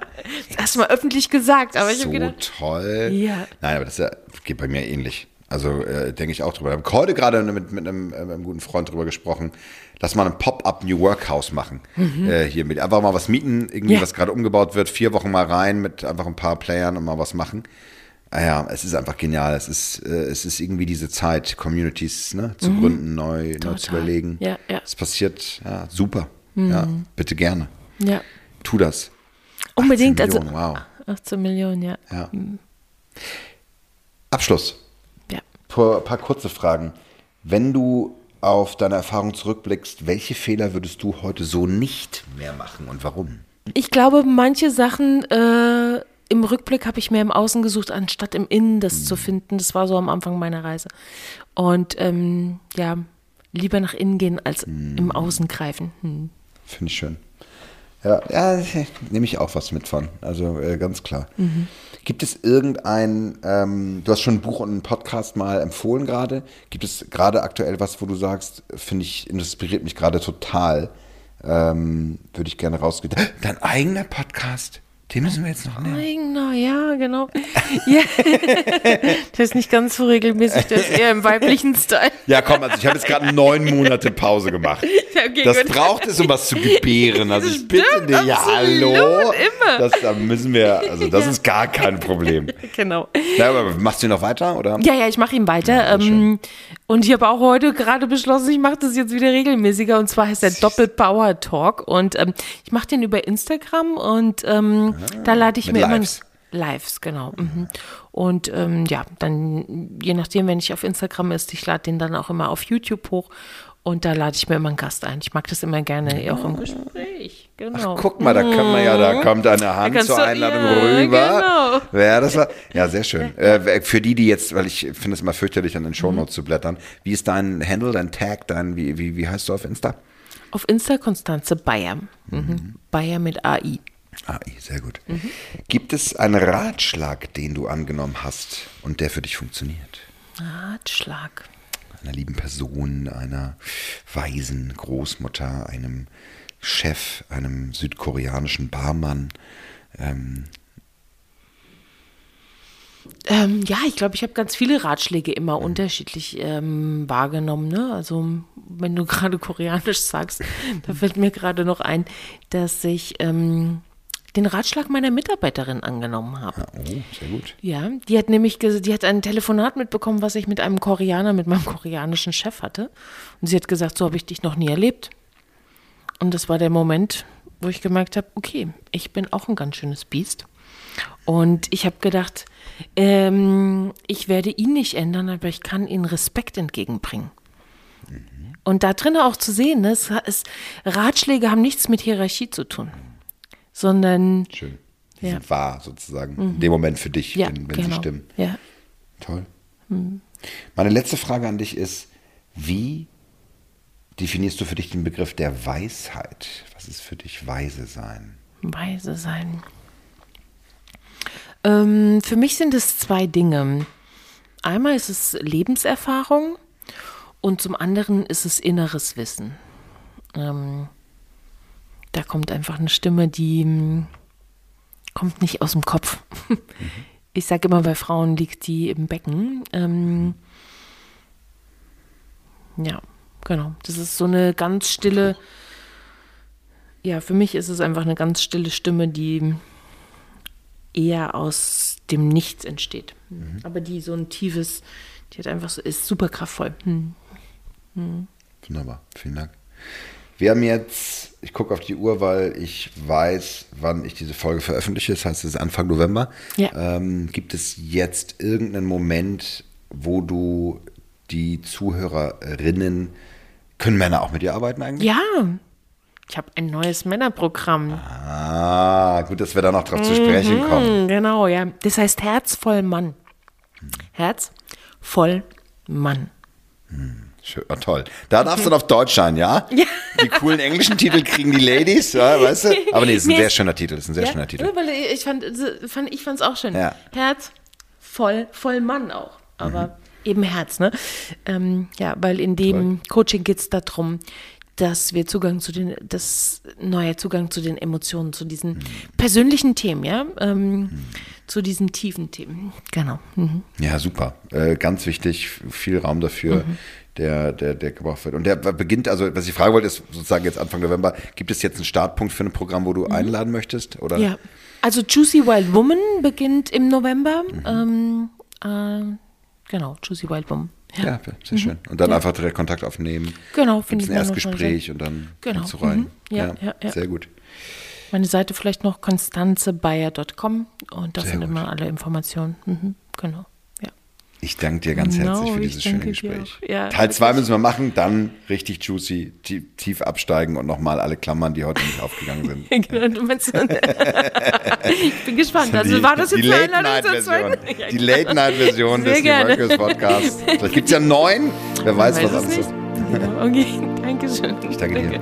das hast du mal öffentlich gesagt, aber ich so habe gedacht. toll. Ja. Nein, aber das geht bei mir ähnlich. Also äh, denke ich auch drüber. Ich habe heute gerade mit, mit einem, äh, einem, guten Freund drüber gesprochen. Lass mal ein Pop-up New Work House machen. Mhm. Äh, hier mit einfach mal was mieten, irgendwie yeah. was gerade umgebaut wird, vier Wochen mal rein mit einfach ein paar Playern und mal was machen. Ah ja, es ist einfach genial. Es ist, äh, es ist irgendwie diese Zeit, Communities ne, zu mhm. gründen, neu, neu zu überlegen. Ja, ja. Es passiert, ja, super. Mhm. Ja, bitte gerne. Ja. Tu das. Unbedingt, also Millionen, also. Wow. 18 Millionen, ja. ja. Mhm. Abschluss ein paar kurze Fragen. Wenn du auf deine Erfahrung zurückblickst, welche Fehler würdest du heute so nicht mehr machen und warum? Ich glaube, manche Sachen äh, im Rückblick habe ich mehr im Außen gesucht, anstatt im Innen das hm. zu finden. Das war so am Anfang meiner Reise. Und ähm, ja, lieber nach innen gehen als hm. im Außen greifen. Hm. Finde ich schön. Ja, ja <laughs> nehme ich auch was mit von. Also äh, ganz klar. Mhm. Gibt es irgendein, ähm, du hast schon ein Buch und einen Podcast mal empfohlen gerade. Gibt es gerade aktuell was, wo du sagst, finde ich, inspiriert mich gerade total. Ähm, Würde ich gerne rausgehen. Dein eigener Podcast? Den müssen wir jetzt noch nennen. Eigener, ja, genau. <laughs> Ja. der ist nicht ganz so regelmäßig, der ist eher im weiblichen Style. Ja, komm, also ich habe jetzt gerade neun Monate Pause gemacht. <laughs> Okay, das gut. braucht es, um was zu gebären. Also ich bitte dir, ja, hallo. Immer. Das da müssen wir, also das ja. ist gar kein Problem. <laughs> Genau. Ja, aber machst du ihn noch weiter, oder? Ja, ja, ich mache ihn weiter. Ja, ähm, und ich habe auch heute gerade beschlossen, ich mache das jetzt wieder regelmäßiger. Und zwar heißt der Doppel-Power Talk. Und ähm, ich mache den über Instagram und ähm, da lade ich mir Lives. immer Lives, genau. Mhm. Und ähm, ja, dann je nachdem, wenn ich auf Instagram ist, ich lade den dann auch immer auf YouTube hoch. Und da lade ich mir immer einen Gast ein. Ich mag das immer gerne, auch im Gespräch. Genau. Ach, guck mal, da kann man ja, da mhm. kommt eine Hand zur Einladung ja, rüber. Genau. Ja, das war, ja, sehr schön. <laughs> Äh, für die, die jetzt, weil ich finde es immer fürchterlich, an den Shownotes mhm. zu blättern. Wie ist dein Handle, dein Tag, dein, wie, wie, wie heißt du auf Insta? Auf Insta Konstanze Bayer. Mhm. Bayer mit AI. AI, sehr gut. Gibt es einen Ratschlag, den du angenommen hast und der für dich funktioniert? Ratschlag. Einer lieben Person, einer weisen Großmutter, einem Chef, einem südkoreanischen Barmann. Ähm, Ähm, ja, ich glaube, ich habe ganz viele Ratschläge immer unterschiedlich ähm, wahrgenommen. Ne? Also, wenn du <laughs> gerade Koreanisch sagst, da fällt mir gerade noch ein, dass ich ähm, den Ratschlag meiner Mitarbeiterin angenommen habe. ja, oh, sehr gut. Ja, die hat nämlich, die hat ein Telefonat mitbekommen, was ich mit einem Koreaner, mit meinem koreanischen Chef hatte. Und sie hat gesagt, so habe ich dich noch nie erlebt. Und das war der Moment, wo ich gemerkt habe, okay, ich bin auch ein ganz schönes Biest. Und ich habe gedacht, ähm, ich werde ihn nicht ändern, aber ich kann ihnen Respekt entgegenbringen. Und da drin auch zu sehen, ne, es, es, Ratschläge haben nichts mit Hierarchie zu tun, sondern Schön. Die Ja. sind wahr sozusagen. In dem Moment für dich, ja, wenn, wenn genau. sie stimmen. Ja. Toll. Meine letzte Frage an dich ist, wie definierst du für dich den Begriff der Weisheit? Was ist für dich weise sein? Weise sein. Ähm, für mich sind es zwei Dinge. Einmal ist es Lebenserfahrung und zum anderen ist es inneres Wissen. Ähm, da kommt einfach eine Stimme, die mm, kommt nicht aus dem Kopf. <laughs> Ich sage immer, bei Frauen liegt die im Becken. Ähm, ja, genau. Das ist so eine ganz stille, ja, für mich ist es einfach eine ganz stille Stimme, die eher aus dem Nichts entsteht. Aber die so ein tiefes, die hat einfach so, ist super kraftvoll. Hm. Wunderbar, vielen Dank. Wir haben jetzt, ich gucke auf die Uhr, weil ich weiß, wann ich diese Folge veröffentliche. Das heißt, es ist Anfang November. Ja. Ähm, gibt es jetzt irgendeinen Moment, wo du die Zuhörerinnen, können Männer auch mit dir arbeiten eigentlich? Ja, ich habe ein neues Männerprogramm. Ah, gut, dass wir da noch drauf zu sprechen kommen. Hm, genau, ja. Das heißt Herz voll Mann. Herz voll Mann. Schön, ah, toll. Da darfst du dann auf Deutsch sein, <laughs> ja? Die coolen englischen Titel kriegen die Ladies, ja, weißt du? <laughs> Aber nee, ist ein Nee, sehr es- schöner Titel, ist ein sehr ja? schöner Titel. Ja, ich fand, fand ich fand's auch schön. Ja. Herz voll, voll Mann auch. Aber Mhm. eben Herz, ne? Ähm, ja, weil in dem Coaching geht's darum, dass wir Zugang zu den, das neue Zugang zu den Emotionen, zu diesen Mhm. persönlichen Themen, ja, ähm, zu diesen tiefen Themen. Genau. Mhm. Ja, super. Äh, ganz wichtig, viel Raum dafür, Mhm. Der, der, der gebraucht wird. Und der beginnt, also was ich fragen wollte, ist sozusagen jetzt Anfang November, gibt es jetzt einen Startpunkt für ein Programm, wo du einladen möchtest? Oder? Mhm. Ja. Also Juicy Wild Woman beginnt im November. Mhm. Ähm, äh, genau, Juicy Wild Woman. Ja. Ja, sehr schön. Und dann einfach direkt Kontakt aufnehmen. Genau, Gibt findet ein Erstgespräch und dann Genau. du rein. Mhm. Ja, ja, ja. Sehr gut. Meine Seite vielleicht noch konstanzebayer.com und da findet gut. man alle Informationen. Mhm, genau. Ich danke dir ganz Genau, herzlich für dieses schöne danke Gespräch. Ja, Teil 2 wirklich. müssen wir machen, dann richtig juicy, tief, absteigen und nochmal alle Klammern, die heute nicht aufgegangen sind. <laughs> Genau, <laughs> ich bin gespannt. Also die, war das jetzt die Late Night Version. Die genau. Late Night Version des Workers Podcasts. <laughs> Vielleicht gibt es ja neun. Wer weiß, Weiß was es alles ist. Genau. Okay, danke schön. Ich danke dir.